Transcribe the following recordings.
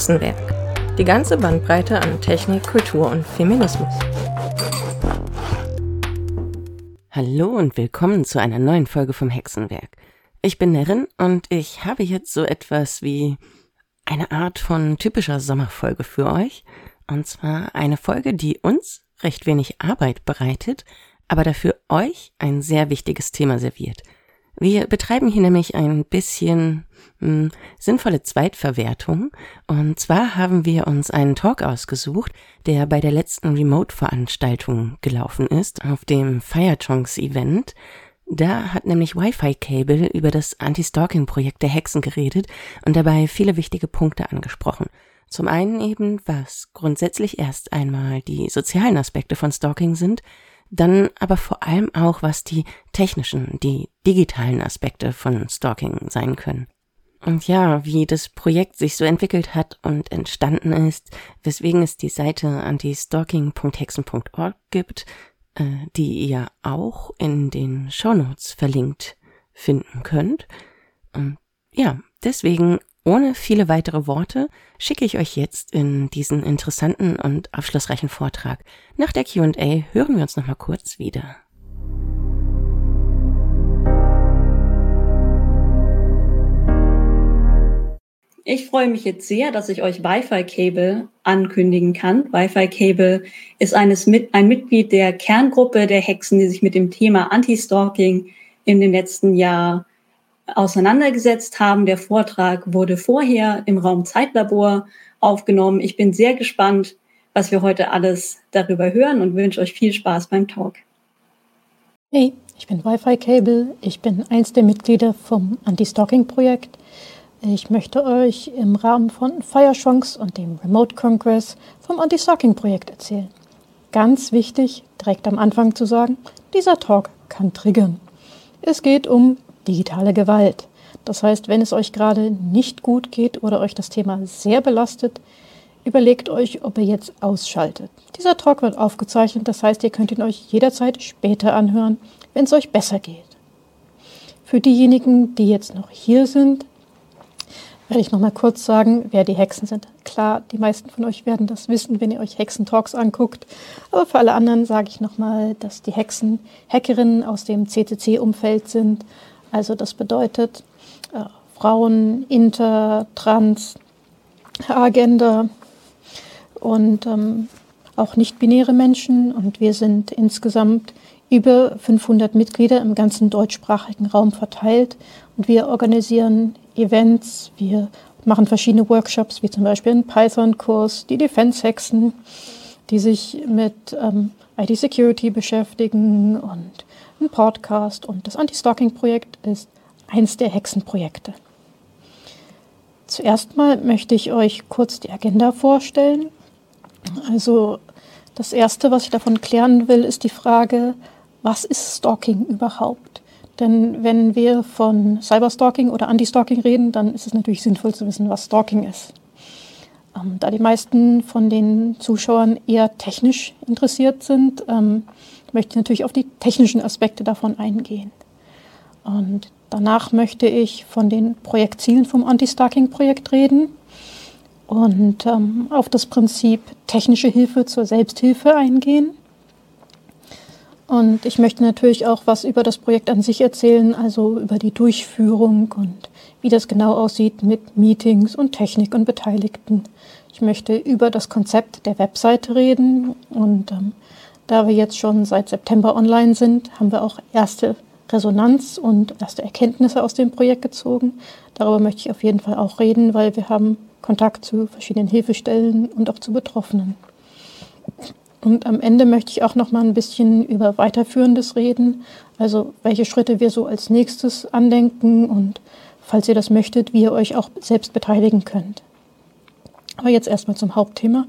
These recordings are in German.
Hexenwerk. Die ganze Bandbreite an Technik, Kultur und Feminismus. Hallo und willkommen zu einer neuen Folge vom Hexenwerk. Ich bin Nerin und ich habe jetzt so etwas wie eine Art von typischer Sommerfolge für euch. Und zwar eine Folge, die uns recht wenig Arbeit bereitet, aber dafür euch ein sehr wichtiges Thema serviert. Wir betreiben hier nämlich ein bisschen mh, hm, sinnvolle Zweitverwertung. Und zwar haben wir uns einen Talk ausgesucht, der bei der letzten Remote-Veranstaltung gelaufen ist, auf dem Firechonks-Event. Da hat nämlich Wi-Fi Cable über das Anti-Stalking-Projekt der Hexen geredet und dabei viele wichtige Punkte angesprochen. Zum einen eben, was grundsätzlich erst einmal die sozialen Aspekte von Stalking sind, dann aber vor allem auch, was die technischen, die digitalen Aspekte von Stalking sein können. Und ja, wie das Projekt sich so entwickelt hat und entstanden ist, weswegen es die Seite antistalking.hexen.org gibt, äh, die ihr auch in den Shownotes verlinkt finden könnt. Und ja, deswegen ohne viele weitere Worte schicke ich euch jetzt in diesen interessanten und aufschlussreichen Vortrag. Nach der QA hören wir uns nochmal kurz wieder. Ich freue mich jetzt sehr, dass ich euch Wi-Fi-Cable ankündigen kann. Wi-Fi-Cable ist eines ein Mitglied der Kerngruppe der Hexen, die sich mit dem Thema Anti-Stalking in den letzten Jahr auseinandergesetzt haben. Der Vortrag wurde vorher im Raum Zeitlabor aufgenommen. Ich bin sehr gespannt, was wir heute alles darüber hören und wünsche euch viel Spaß beim Talk. Hey, ich bin Wi-Fi Cable. Ich bin eins der Mitglieder vom Anti-Stalking-Projekt. Ich möchte euch im Rahmen von Firechunks und dem Remote Congress vom Anti-Stalking-Projekt erzählen. Ganz wichtig, direkt am Anfang zu sagen, dieser Talk kann triggern. Es geht um digitale Gewalt. Das heißt, wenn es euch gerade nicht gut geht oder euch das Thema sehr belastet, überlegt euch, ob ihr jetzt ausschaltet. Dieser Talk wird aufgezeichnet, das heißt, ihr könnt ihn euch jederzeit später anhören, wenn es euch besser geht. Für diejenigen, die jetzt noch hier sind, werde ich noch mal kurz sagen, wer die Hexen sind. Klar, die meisten von euch werden das wissen, wenn ihr euch Hexentalks anguckt. Aber für alle anderen sage ich noch mal, dass die Hexen Hackerinnen aus dem CCC-Umfeld sind also das bedeutet äh, Frauen, Inter, Trans, Agenda und ähm, auch nicht-binäre Menschen. Und wir sind insgesamt über 500 Mitglieder im ganzen deutschsprachigen Raum verteilt. Und wir organisieren Events, wir machen verschiedene Workshops, wie zum Beispiel einen Python-Kurs, die Defense-Hexen, die sich mit ähm, IT-Security beschäftigen und ein Podcast und das Anti-Stalking-Projekt ist eins der Hexenprojekte. Zuerst mal möchte ich euch kurz die Agenda vorstellen. Also das Erste, was ich davon klären will, ist die Frage, was ist Stalking überhaupt? Denn wenn wir von Cyberstalking oder Anti-Stalking reden, dann ist es natürlich sinnvoll zu wissen, was Stalking ist. Ähm, da die meisten von den Zuschauern eher technisch interessiert sind, ähm, möchte ich natürlich auf die technischen Aspekte davon eingehen. Und danach möchte ich von den Projektzielen vom Anti-Stalking-Projekt reden und ähm, auf das Prinzip technische Hilfe zur Selbsthilfe eingehen. Und ich möchte natürlich auch was über das Projekt an sich erzählen, also über die Durchführung und wie das genau aussieht mit Meetings und Technik und Beteiligten. Ich möchte über das Konzept der Webseite reden und ähm, da wir jetzt schon seit September online sind, haben wir auch erste Resonanz und erste Erkenntnisse aus dem Projekt gezogen. Darüber möchte ich auf jeden Fall auch reden, weil wir haben Kontakt zu verschiedenen Hilfestellen und auch zu Betroffenen. Und am Ende möchte ich auch noch mal ein bisschen über weiterführendes reden, also welche Schritte wir so als nächstes andenken und falls ihr das möchtet, wie ihr euch auch selbst beteiligen könnt. Aber jetzt erstmal zum Hauptthema.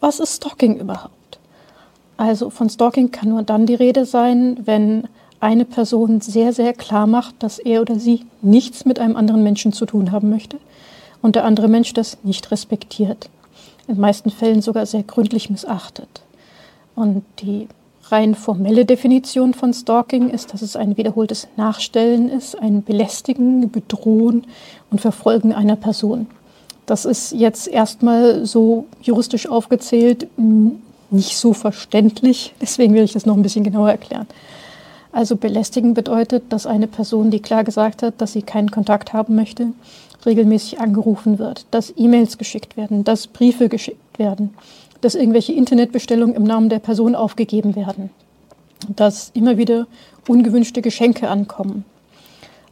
Was ist Stalking überhaupt? Also von Stalking kann nur dann die Rede sein, wenn eine Person sehr, sehr klar macht, dass er oder sie nichts mit einem anderen Menschen zu tun haben möchte und der andere Mensch das nicht respektiert. In meisten Fällen sogar sehr gründlich missachtet. Und die rein formelle Definition von Stalking ist, dass es ein wiederholtes Nachstellen ist, ein Belästigen, Bedrohen und Verfolgen einer Person. Das ist jetzt erstmal so juristisch aufgezählt nicht so verständlich, deswegen will ich das noch ein bisschen genauer erklären. Also belästigen bedeutet, dass eine Person, die klar gesagt hat, dass sie keinen Kontakt haben möchte, regelmäßig angerufen wird, dass E-Mails geschickt werden, dass Briefe geschickt werden, dass irgendwelche Internetbestellungen im Namen der Person aufgegeben werden, dass immer wieder ungewünschte Geschenke ankommen.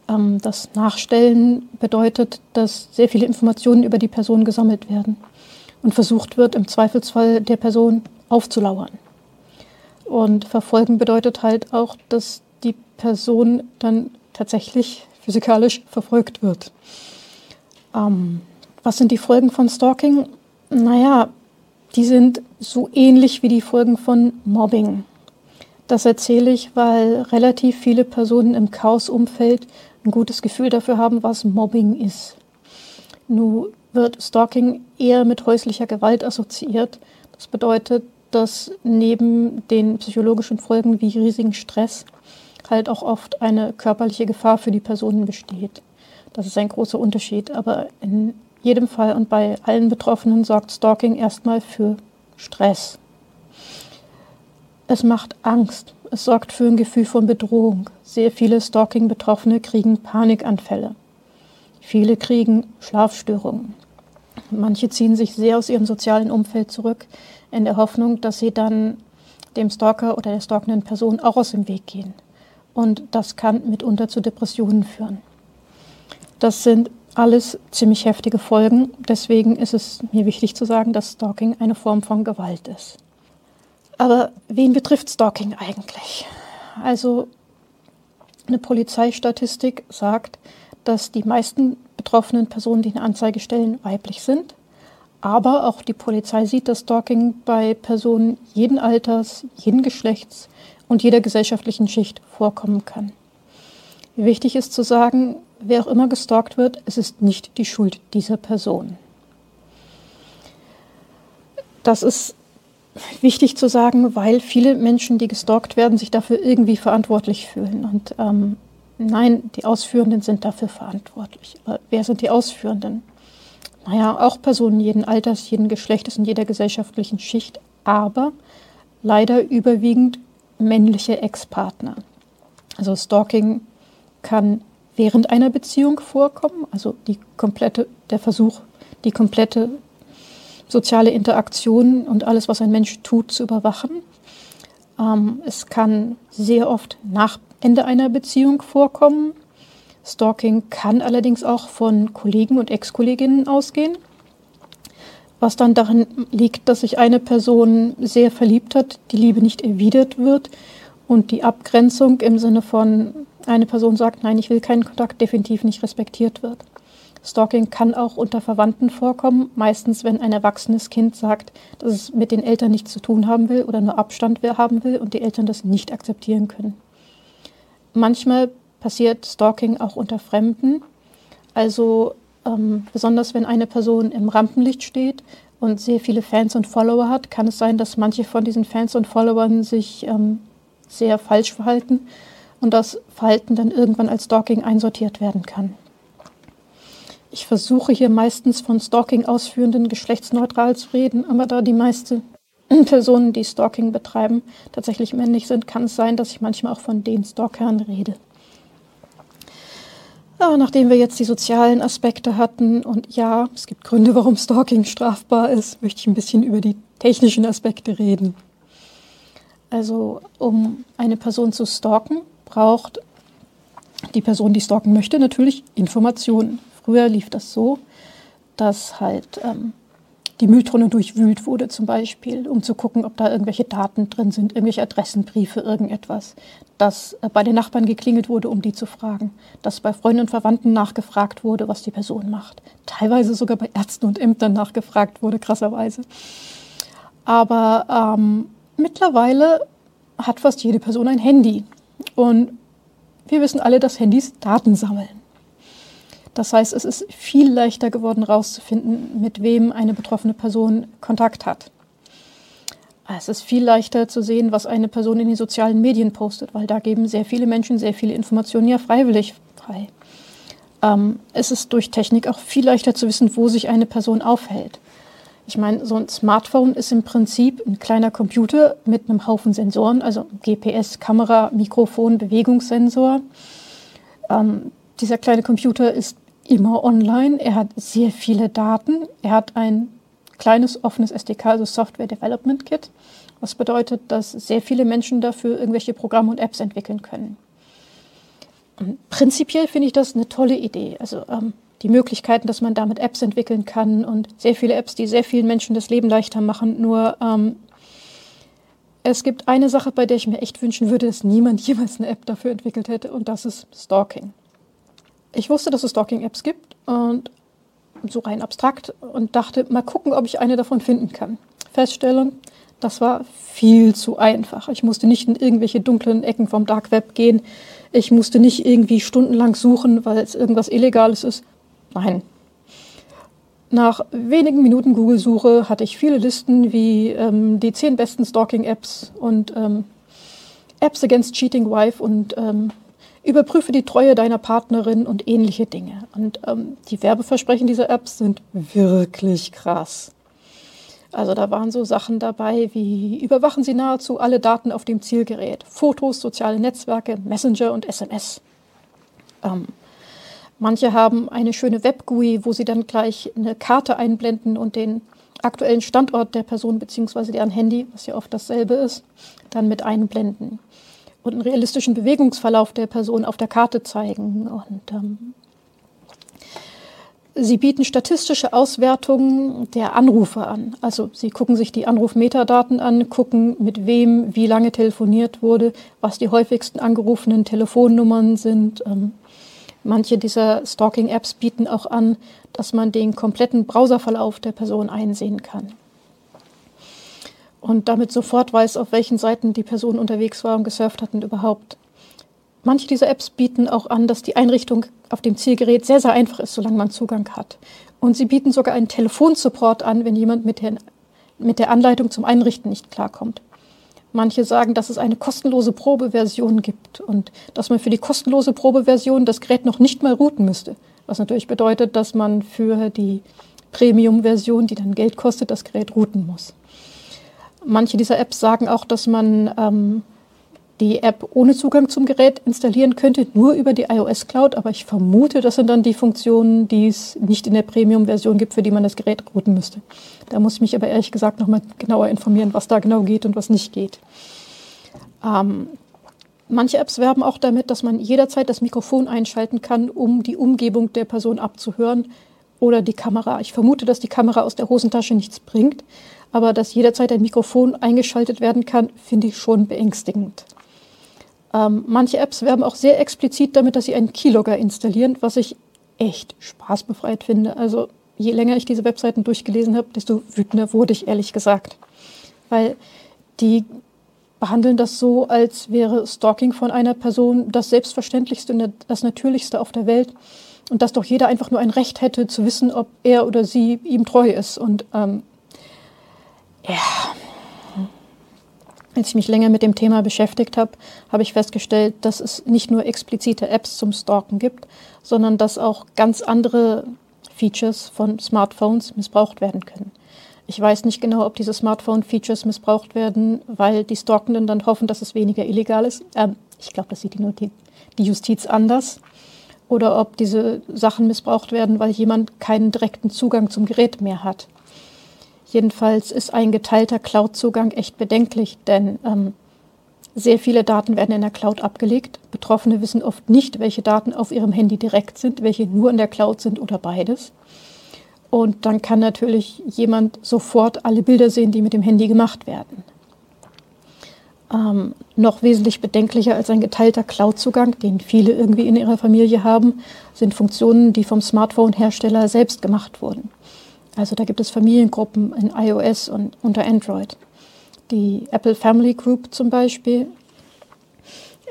Ähm, das Nachstellen bedeutet, dass sehr viele Informationen über die Person gesammelt werden und versucht wird, im Zweifelsfall der Person aufzulauern. Und verfolgen bedeutet halt auch, dass die Person dann tatsächlich physikalisch verfolgt wird. Ähm, was sind die Folgen von Stalking? Naja, die sind so ähnlich wie die Folgen von Mobbing. Das erzähle ich, weil relativ viele Personen im Chaos-Umfeld ein gutes Gefühl dafür haben, was Mobbing ist. Nun wird Stalking eher mit häuslicher Gewalt assoziiert. Das bedeutet, dass neben den psychologischen Folgen wie riesigen Stress halt auch oft eine körperliche Gefahr für die Personen besteht. Das ist ein großer Unterschied. Aber in jedem Fall und bei allen Betroffenen sorgt Stalking erstmal für Stress. Es macht Angst. Es sorgt für ein Gefühl von Bedrohung. Sehr viele Stalking-Betroffene kriegen Panikanfälle. Viele kriegen Schlafstörungen. Manche ziehen sich sehr aus ihrem sozialen Umfeld zurück, in der Hoffnung, dass sie dann dem Stalker oder der stalkenden Person auch aus dem Weg gehen. Und das kann mitunter zu Depressionen führen. Das sind alles ziemlich heftige Folgen. Deswegen ist es mir wichtig zu sagen, dass Stalking eine Form von Gewalt ist. Aber wen betrifft Stalking eigentlich? Also eine Polizeistatistik sagt, dass die meisten betroffenen Personen, die eine Anzeige stellen, weiblich sind. Aber auch die Polizei sieht, dass Stalking bei Personen jeden Alters, jeden Geschlechts und jeder gesellschaftlichen Schicht vorkommen kann. Wichtig ist zu sagen, wer auch immer gestalkt wird, es ist nicht die Schuld dieser Person. Das ist wichtig zu sagen, weil viele Menschen, die gestalkt werden, sich dafür irgendwie verantwortlich fühlen. Und ähm, nein, die Ausführenden sind dafür verantwortlich. Aber wer sind die Ausführenden? Naja, auch Personen jeden Alters, jeden Geschlechtes und jeder gesellschaftlichen Schicht, aber leider überwiegend männliche Ex-Partner. Also Stalking kann während einer Beziehung vorkommen, also die komplette, der Versuch, die komplette soziale Interaktion und alles, was ein Mensch tut, zu überwachen. Ähm, es kann sehr oft nach Ende einer Beziehung vorkommen, Stalking kann allerdings auch von Kollegen und Ex-Kolleginnen ausgehen, was dann daran liegt, dass sich eine Person sehr verliebt hat, die Liebe nicht erwidert wird und die Abgrenzung im Sinne von eine Person sagt, nein, ich will keinen Kontakt, definitiv nicht respektiert wird. Stalking kann auch unter Verwandten vorkommen, meistens wenn ein erwachsenes Kind sagt, dass es mit den Eltern nichts zu tun haben will oder nur Abstand haben will und die Eltern das nicht akzeptieren können. Manchmal passiert Stalking auch unter Fremden. Also ähm, besonders wenn eine Person im Rampenlicht steht und sehr viele Fans und Follower hat, kann es sein, dass manche von diesen Fans und Followern sich ähm, sehr falsch verhalten und das Verhalten dann irgendwann als Stalking einsortiert werden kann. Ich versuche hier meistens von Stalking ausführenden geschlechtsneutral zu reden, aber da die meisten Personen, die Stalking betreiben, tatsächlich männlich sind, kann es sein, dass ich manchmal auch von den Stalkern rede. Ja, nachdem wir jetzt die sozialen Aspekte hatten und ja, es gibt Gründe, warum Stalking strafbar ist, möchte ich ein bisschen über die technischen Aspekte reden. Also, um eine Person zu stalken, braucht die Person, die stalken möchte, natürlich Informationen. Früher lief das so, dass halt ähm, die Mülltonne durchwühlt wurde zum Beispiel, um zu gucken, ob da irgendwelche Daten drin sind, irgendwelche Adressenbriefe, irgendetwas. Dass äh, bei den Nachbarn geklingelt wurde, um die zu fragen. Dass bei Freunden und Verwandten nachgefragt wurde, was die Person macht. Teilweise sogar bei Ärzten und Ämtern nachgefragt wurde, krasserweise. Aber ähm, mittlerweile hat fast jede Person ein Handy. Und wir wissen alle, dass Handys Daten sammeln. Das heißt, es ist viel leichter geworden, herauszufinden, mit wem eine betroffene Person Kontakt hat. Es ist viel leichter zu sehen, was eine Person in den sozialen Medien postet, weil da geben sehr viele Menschen sehr viele Informationen ja freiwillig frei. ähm, ist es durch Technik auch viel leichter zu wissen, wo sich eine Person aufhält. Ich meine, so ein Smartphone ist im Prinzip ein kleiner Computer mit einem Haufen Sensoren, also GPS, Kamera, Mikrofon, Bewegungssensor. Ähm, dieser kleine Computer ist immer online. Er hat sehr viele Daten. Er hat ein kleines offenes SDK, also Software Development Kit, was bedeutet, dass sehr viele Menschen dafür irgendwelche Programme und Apps entwickeln können. Und prinzipiell finde ich das eine tolle Idee. Also ähm, die Möglichkeiten, dass man damit Apps entwickeln kann und sehr viele Apps, die sehr vielen Menschen das Leben leichter machen. Nur ähm, es gibt eine Sache, bei der ich mir echt wünschen würde, dass niemand jemals eine App dafür entwickelt hätte, und das ist Stalking. Ich wusste, dass es Stalking-Apps gibt und so rein abstrakt und dachte, mal gucken, ob ich eine davon finden kann. Feststellung, das war viel zu einfach. Ich musste nicht in irgendwelche dunklen Ecken vom Dark Web gehen. Ich musste nicht irgendwie stundenlang suchen, weil es irgendwas Illegales ist. Nein. Nach wenigen Minuten Google-Suche hatte ich viele Listen wie ähm, die zehn besten Stalking-Apps und ähm, Apps against Cheating Wife und ähm, überprüfe die Treue deiner Partnerin und ähnliche Dinge. Und ähm, die Werbeversprechen dieser Apps sind wirklich krass. Also da waren so Sachen dabei wie überwachen Sie nahezu alle Daten auf dem Zielgerät, Fotos, soziale Netzwerke, Messenger und SMS. Ähm, Manche haben eine schöne Web-GUI, wo sie dann gleich eine Karte einblenden und den aktuellen Standort der Person bzw. deren Handy, was ja oft dasselbe ist, dann mit einblenden. Und einen realistischen Bewegungsverlauf der Person auf der Karte zeigen. Und ähm, sie bieten statistische Auswertungen der Anrufe an. Also sie gucken sich die Anrufmetadaten an, gucken, mit wem wie lange telefoniert wurde, was die häufigsten angerufenen Telefonnummern sind. Ähm, Manche dieser Stalking-Apps bieten auch an, dass man den kompletten Browserverlauf der Person einsehen kann. Und damit sofort weiß, auf welchen Seiten die Person unterwegs war und gesurft hat und überhaupt. Manche dieser Apps bieten auch an, dass die Einrichtung auf dem Zielgerät sehr, sehr einfach ist, solange man Zugang hat. Und sie bieten sogar einen Telefonsupport an, wenn jemand mit der, mit der Anleitung zum Einrichten nicht klarkommt. Manche sagen, dass es eine kostenlose Probeversion gibt und dass man für die kostenlose Probeversion das Gerät noch nicht mal routen müsste. Was natürlich bedeutet, dass man für die Premium-Version, die dann Geld kostet, das Gerät routen muss. Manche dieser Apps sagen auch, dass man ähm, die App ohne Zugang zum Gerät installieren könnte, nur über die iOS Cloud. Aber ich vermute, das sind dann die Funktionen, die es nicht in der Premium-Version gibt, für die man das Gerät routen müsste. Da muss ich mich aber ehrlich gesagt nochmal genauer informieren, was da genau geht und was nicht geht. Ähm, manche Apps werben auch damit, dass man jederzeit das Mikrofon einschalten kann, um die Umgebung der Person abzuhören oder die Kamera. Ich vermute, dass die Kamera aus der Hosentasche nichts bringt, aber dass jederzeit ein Mikrofon eingeschaltet werden kann, finde ich schon beängstigend. Ähm, manche Apps werben auch sehr explizit damit, dass sie einen Keylogger installieren, was ich echt spaßbefreit finde. Also je länger ich diese Webseiten durchgelesen habe, desto wütender wurde ich ehrlich gesagt. Weil die behandeln das so, als wäre Stalking von einer Person das Selbstverständlichste und das Natürlichste auf der Welt. Und dass doch jeder einfach nur ein Recht hätte zu wissen, ob er oder sie ihm treu ist. Und ähm, ja, als ich mich länger mit dem Thema beschäftigt habe, habe ich festgestellt, dass es nicht nur explizite Apps zum Stalken gibt, sondern dass auch ganz andere Features von Smartphones missbraucht werden können. Ich weiß nicht genau, ob diese Smartphone-Features missbraucht werden, weil die Stalkenden dann hoffen, dass es weniger illegal ist. Ähm, ich glaube, das sieht die, die Justiz anders. Oder ob diese Sachen missbraucht werden, weil jemand keinen direkten Zugang zum Gerät mehr hat. Jedenfalls ist ein geteilter Cloud-Zugang echt bedenklich, denn ähm, sehr viele Daten werden in der Cloud abgelegt. Betroffene wissen oft nicht, welche Daten auf ihrem Handy direkt sind, welche nur in der Cloud sind oder beides. Und dann kann natürlich jemand sofort alle Bilder sehen, die mit dem Handy gemacht werden. Ähm, noch wesentlich bedenklicher als ein geteilter Cloud-Zugang, den viele irgendwie in ihrer Familie haben, sind Funktionen, die vom Smartphone-Hersteller selbst gemacht wurden. Also da gibt es Familiengruppen in iOS und unter Android. Die Apple Family Group zum Beispiel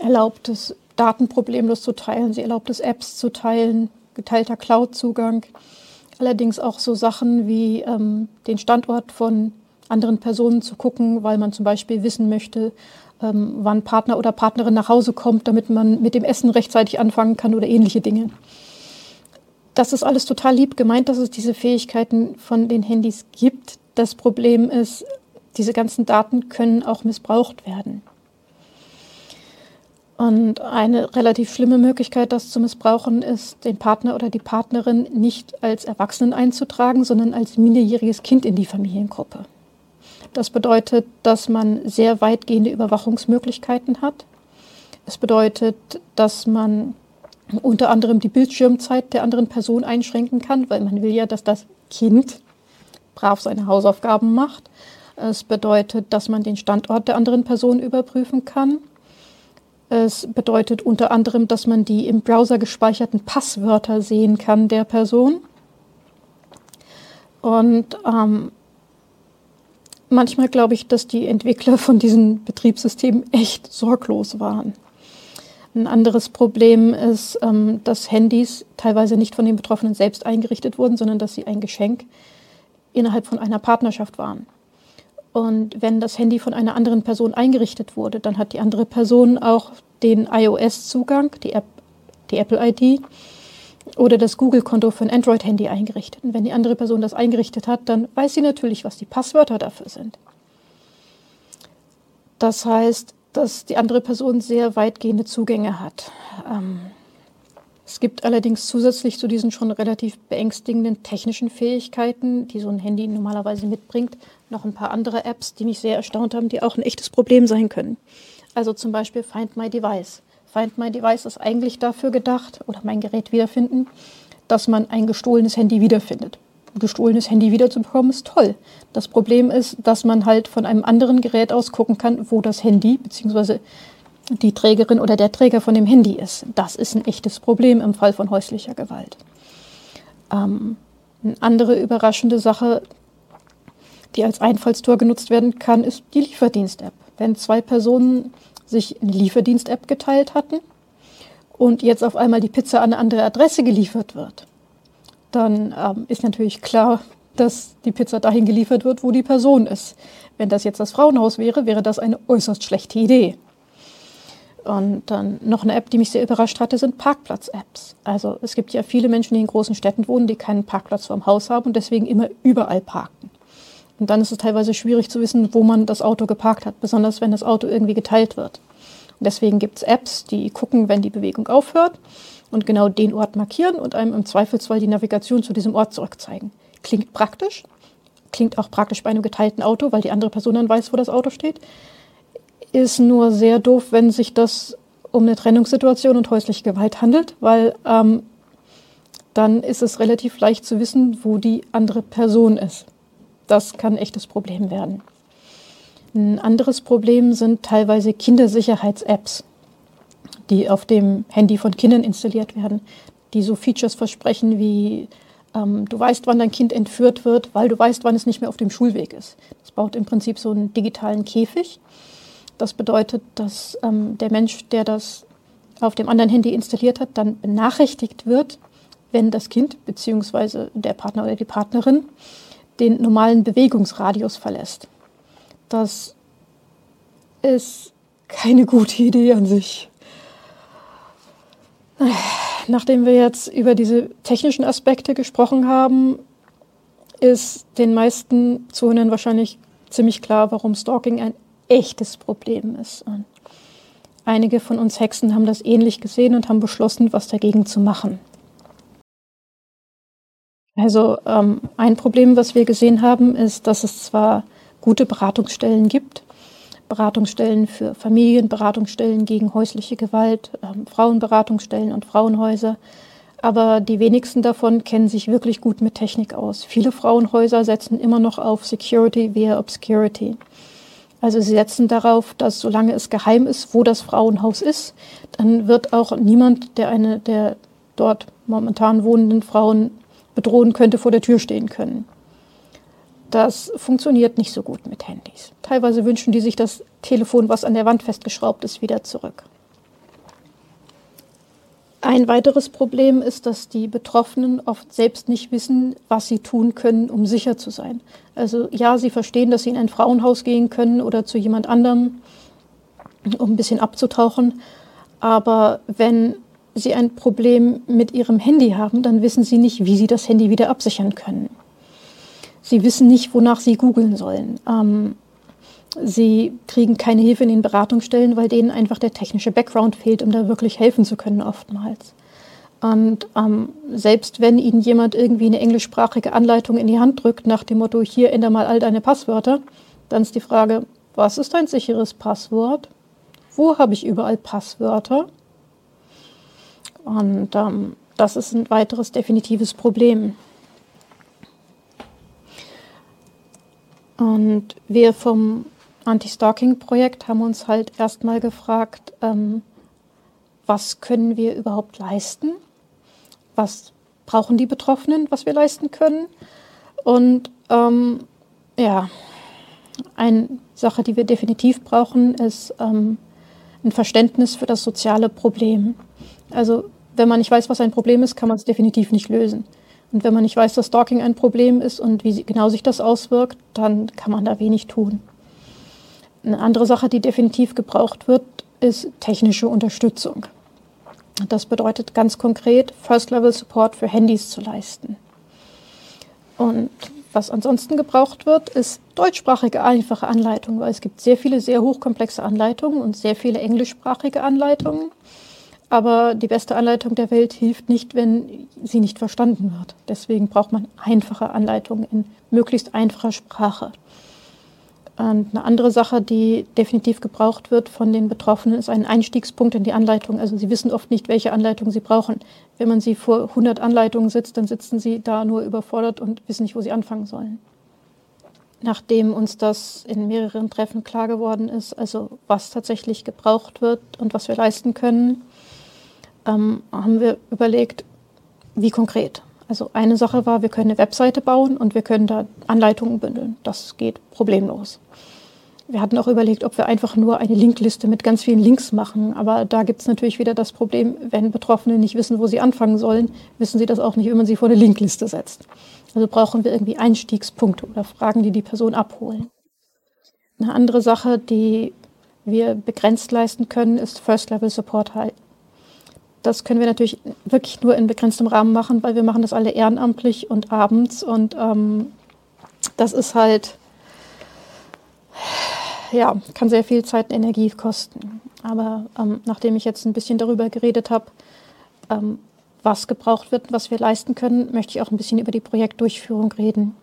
erlaubt es, Daten problemlos zu teilen. Sie erlaubt es, Apps zu teilen, geteilter Cloud-Zugang. Allerdings auch so Sachen wie ähm, den Standort von anderen Personen zu gucken, weil man zum Beispiel wissen möchte, ähm, wann Partner oder Partnerin nach Hause kommt, damit man mit dem Essen rechtzeitig anfangen kann oder ähnliche Dinge. Das ist alles total lieb gemeint, dass es diese Fähigkeiten von den Handys gibt. Das Problem ist, diese ganzen Daten können auch missbraucht werden. Und eine relativ schlimme Möglichkeit, das zu missbrauchen, ist, den Partner oder die Partnerin nicht als Erwachsenen einzutragen, sondern als minderjähriges Kind in die Familiengruppe. Das bedeutet, dass man sehr weitgehende Überwachungsmöglichkeiten hat. Es bedeutet, dass man unter anderem die Bildschirmzeit der anderen Person einschränken kann, weil man will ja, dass das Kind brav seine Hausaufgaben macht. Es bedeutet, dass man den Standort der anderen Person überprüfen kann. Es bedeutet unter anderem, dass man die im Browser gespeicherten Passwörter sehen kann der Person. Und ähm, manchmal glaube ich, dass die Entwickler von diesen Betriebssystemen echt sorglos waren. Ein anderes Problem ist, ähm, dass Handys teilweise nicht von den Betroffenen selbst eingerichtet wurden, sondern dass sie ein Geschenk innerhalb von einer Partnerschaft waren. Und wenn das Handy von einer anderen Person eingerichtet wurde, dann hat die andere Person auch den iOS-Zugang, die, App, die Apple-ID oder das Google-Konto für ein Android-Handy eingerichtet. Und wenn die andere Person das eingerichtet hat, dann weiß sie natürlich, was die Passwörter dafür sind. Das heißt, dass die andere Person sehr weitgehende Zugänge hat. Ähm, es gibt allerdings zusätzlich zu diesen schon relativ beängstigenden technischen Fähigkeiten, die so ein Handy normalerweise mitbringt, noch ein paar andere Apps, die mich sehr erstaunt haben, die auch ein echtes Problem sein können. Also zum Beispiel Find My Device. Find My Device ist eigentlich dafür gedacht, oder mein Gerät wiederfinden, dass man ein gestohlenes Handy wiederfindet. Gestohlenes Handy wiederzubekommen ist toll. Das Problem ist, dass man halt von einem anderen Gerät aus gucken kann, wo das Handy bzw. die Trägerin oder der Träger von dem Handy ist. Das ist ein echtes Problem im Fall von häuslicher Gewalt. Ähm, eine andere überraschende Sache, die als Einfallstor genutzt werden kann, ist die Lieferdienst-App. Wenn zwei Personen sich eine Lieferdienst-App geteilt hatten und jetzt auf einmal die Pizza an eine andere Adresse geliefert wird, dann ähm, ist natürlich klar, dass die Pizza dahin geliefert wird, wo die Person ist. Wenn das jetzt das Frauenhaus wäre, wäre das eine äußerst schlechte Idee. Und dann noch eine App, die mich sehr überrascht hatte, sind Parkplatz-Apps. Also es gibt ja viele Menschen, die in großen Städten wohnen, die keinen Parkplatz vorm Haus haben und deswegen immer überall parken. Und dann ist es teilweise schwierig zu wissen, wo man das Auto geparkt hat, besonders wenn das Auto irgendwie geteilt wird. Und deswegen gibt es Apps, die gucken, wenn die Bewegung aufhört und genau den Ort markieren und einem im Zweifelsfall die Navigation zu diesem Ort zurückzeigen. Klingt praktisch, klingt auch praktisch bei einem geteilten Auto, weil die andere Person dann weiß, wo das Auto steht. Ist nur sehr doof, wenn sich das um eine Trennungssituation und häusliche Gewalt handelt, weil ähm, dann ist es relativ leicht zu wissen, wo die andere Person ist das kann ein echtes Problem werden. Ein anderes Problem sind teilweise Kindersicherheits-Apps, die auf dem Handy von Kindern installiert werden, die so Features versprechen wie ähm, du weißt, wann dein Kind entführt wird, weil du weißt, wann es nicht mehr auf dem Schulweg ist. Das baut im Prinzip so einen digitalen Käfig. Das bedeutet, dass ähm, der Mensch, der das auf dem anderen Handy installiert hat, dann benachrichtigt wird, wenn das Kind bzw. der Partner oder die Partnerin den normalen Bewegungsradius verlässt. Das ist keine gute Idee an sich. Nachdem wir jetzt über diese technischen Aspekte gesprochen haben, ist den meisten Zuhörern wahrscheinlich ziemlich klar, warum Stalking ein echtes Problem ist. Und einige von uns Hexen haben das ähnlich gesehen und haben beschlossen, was dagegen zu machen. Also ähm, ein Problem, was wir gesehen haben, ist, dass es zwar gute Beratungsstellen gibt, Beratungsstellen für Familien, Beratungsstellen gegen häusliche Gewalt, ähm, Frauenberatungsstellen und Frauenhäuser, aber die wenigsten davon kennen sich wirklich gut mit Technik aus. Viele Frauenhäuser setzen immer noch auf Security via Obscurity. Also sie setzen darauf, dass solange es geheim ist, wo das Frauenhaus ist, dann wird auch niemand, der eine der dort momentan wohnenden Frauen bedrohen könnte, vor der Tür stehen können. Das funktioniert nicht so gut mit Handys. Teilweise wünschen die sich das Telefon, was an der Wand festgeschraubt ist, wieder zurück. Ein weiteres Problem ist, dass die Betroffenen oft selbst nicht wissen, was sie tun können, um sicher zu sein. Also ja, sie verstehen, dass sie in ein Frauenhaus gehen können oder zu jemand anderem, um ein bisschen abzutauchen. Aber wenn Sie ein Problem mit Ihrem Handy haben, dann wissen Sie nicht, wie Sie das Handy wieder absichern können. Sie wissen nicht, wonach Sie googeln sollen. Ähm, Sie kriegen keine Hilfe in den Beratungsstellen, weil denen einfach der technische Background fehlt, um da wirklich helfen zu können oftmals. Und ähm, selbst wenn Ihnen jemand irgendwie eine englischsprachige Anleitung in die Hand drückt, nach dem Motto, hier ändere mal all deine Passwörter, dann ist die Frage, was ist ein sicheres Passwort? Wo habe ich überall Passwörter? Und ähm, das ist ein weiteres definitives Problem. Und wir vom Anti-Stalking-Projekt haben uns halt erstmal gefragt, ähm, was können wir überhaupt leisten? Was brauchen die Betroffenen, was wir leisten können? Und ähm, ja, eine Sache, die wir definitiv brauchen, ist ähm, ein Verständnis für das soziale Problem. Also wenn man nicht weiß, was ein Problem ist, kann man es definitiv nicht lösen. Und wenn man nicht weiß, dass Stalking ein Problem ist und wie genau sich das auswirkt, dann kann man da wenig tun. Eine andere Sache, die definitiv gebraucht wird, ist technische Unterstützung. Das bedeutet ganz konkret, First-Level-Support für Handys zu leisten. Und was ansonsten gebraucht wird, ist deutschsprachige einfache Anleitungen, weil es gibt sehr viele sehr hochkomplexe Anleitungen und sehr viele englischsprachige Anleitungen. Aber die beste Anleitung der Welt hilft nicht, wenn sie nicht verstanden wird. Deswegen braucht man einfache Anleitungen in möglichst einfacher Sprache. Und eine andere Sache, die definitiv gebraucht wird von den Betroffenen, ist ein Einstiegspunkt in die Anleitung. Also sie wissen oft nicht, welche Anleitung sie brauchen. Wenn man sie vor 100 Anleitungen sitzt, dann sitzen sie da nur überfordert und wissen nicht, wo sie anfangen sollen. Nachdem uns das in mehreren Treffen klar geworden ist, also was tatsächlich gebraucht wird und was wir leisten können, ähm, haben wir überlegt, wie konkret. Also eine Sache war, wir können eine Webseite bauen und wir können da Anleitungen bündeln. Das geht problemlos. Wir hatten auch überlegt, ob wir einfach nur eine Linkliste mit ganz vielen Links machen. Aber da gibt es natürlich wieder das Problem, wenn Betroffene nicht wissen, wo sie anfangen sollen, wissen sie das auch nicht, wenn man sie vor eine Linkliste setzt. Also brauchen wir irgendwie Einstiegspunkte oder Fragen, die die Person abholen. Eine andere Sache, die wir begrenzt leisten können, ist First-Level-Support das können wir natürlich wirklich nur in begrenztem Rahmen machen, weil wir machen das alle ehrenamtlich und abends und ähm, das ist halt, ja, kann sehr viel Zeit und Energie kosten. Aber ähm, nachdem ich jetzt ein bisschen darüber geredet habe, ähm, was gebraucht wird, was wir leisten können, möchte ich auch ein bisschen über die Projektdurchführung reden.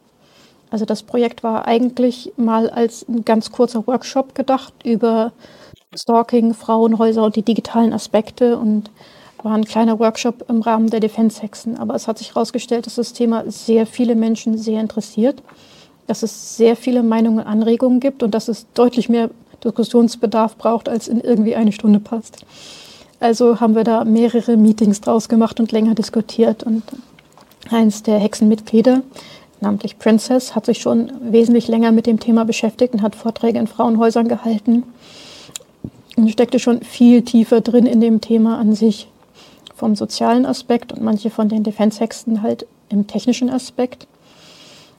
Also das Projekt war eigentlich mal als ein ganz kurzer Workshop gedacht über Stalking, Frauenhäuser und die digitalen Aspekte und war ein kleiner Workshop im Rahmen der Defense-Hexen. Aber es hat sich herausgestellt, dass das Thema sehr viele Menschen sehr interessiert, dass es sehr viele Meinungen und Anregungen gibt und dass es deutlich mehr Diskussionsbedarf braucht, als in irgendwie eine Stunde passt. Also haben wir da mehrere Meetings draus gemacht und länger diskutiert. Und eins der Hexenmitglieder, namentlich Princess, hat sich schon wesentlich länger mit dem Thema beschäftigt und hat Vorträge in Frauenhäusern gehalten und steckte schon viel tiefer drin in dem Thema an sich vom sozialen Aspekt und manche von den Defense-Hexen halt im technischen Aspekt.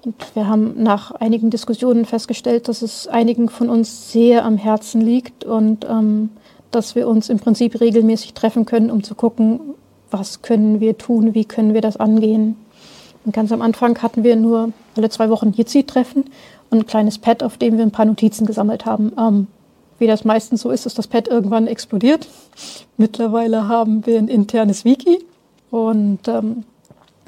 Und wir haben nach einigen Diskussionen festgestellt, dass es einigen von uns sehr am Herzen liegt und ähm, dass wir uns im Prinzip regelmäßig treffen können, um zu gucken, was können wir tun, wie können wir das angehen. Und ganz am Anfang hatten wir nur alle zwei Wochen Jitsi-Treffen und ein kleines Pad, auf dem wir ein paar Notizen gesammelt haben. Ähm, wie das meistens so ist, ist das Pad irgendwann explodiert. Mittlerweile haben wir ein internes Wiki und, ähm,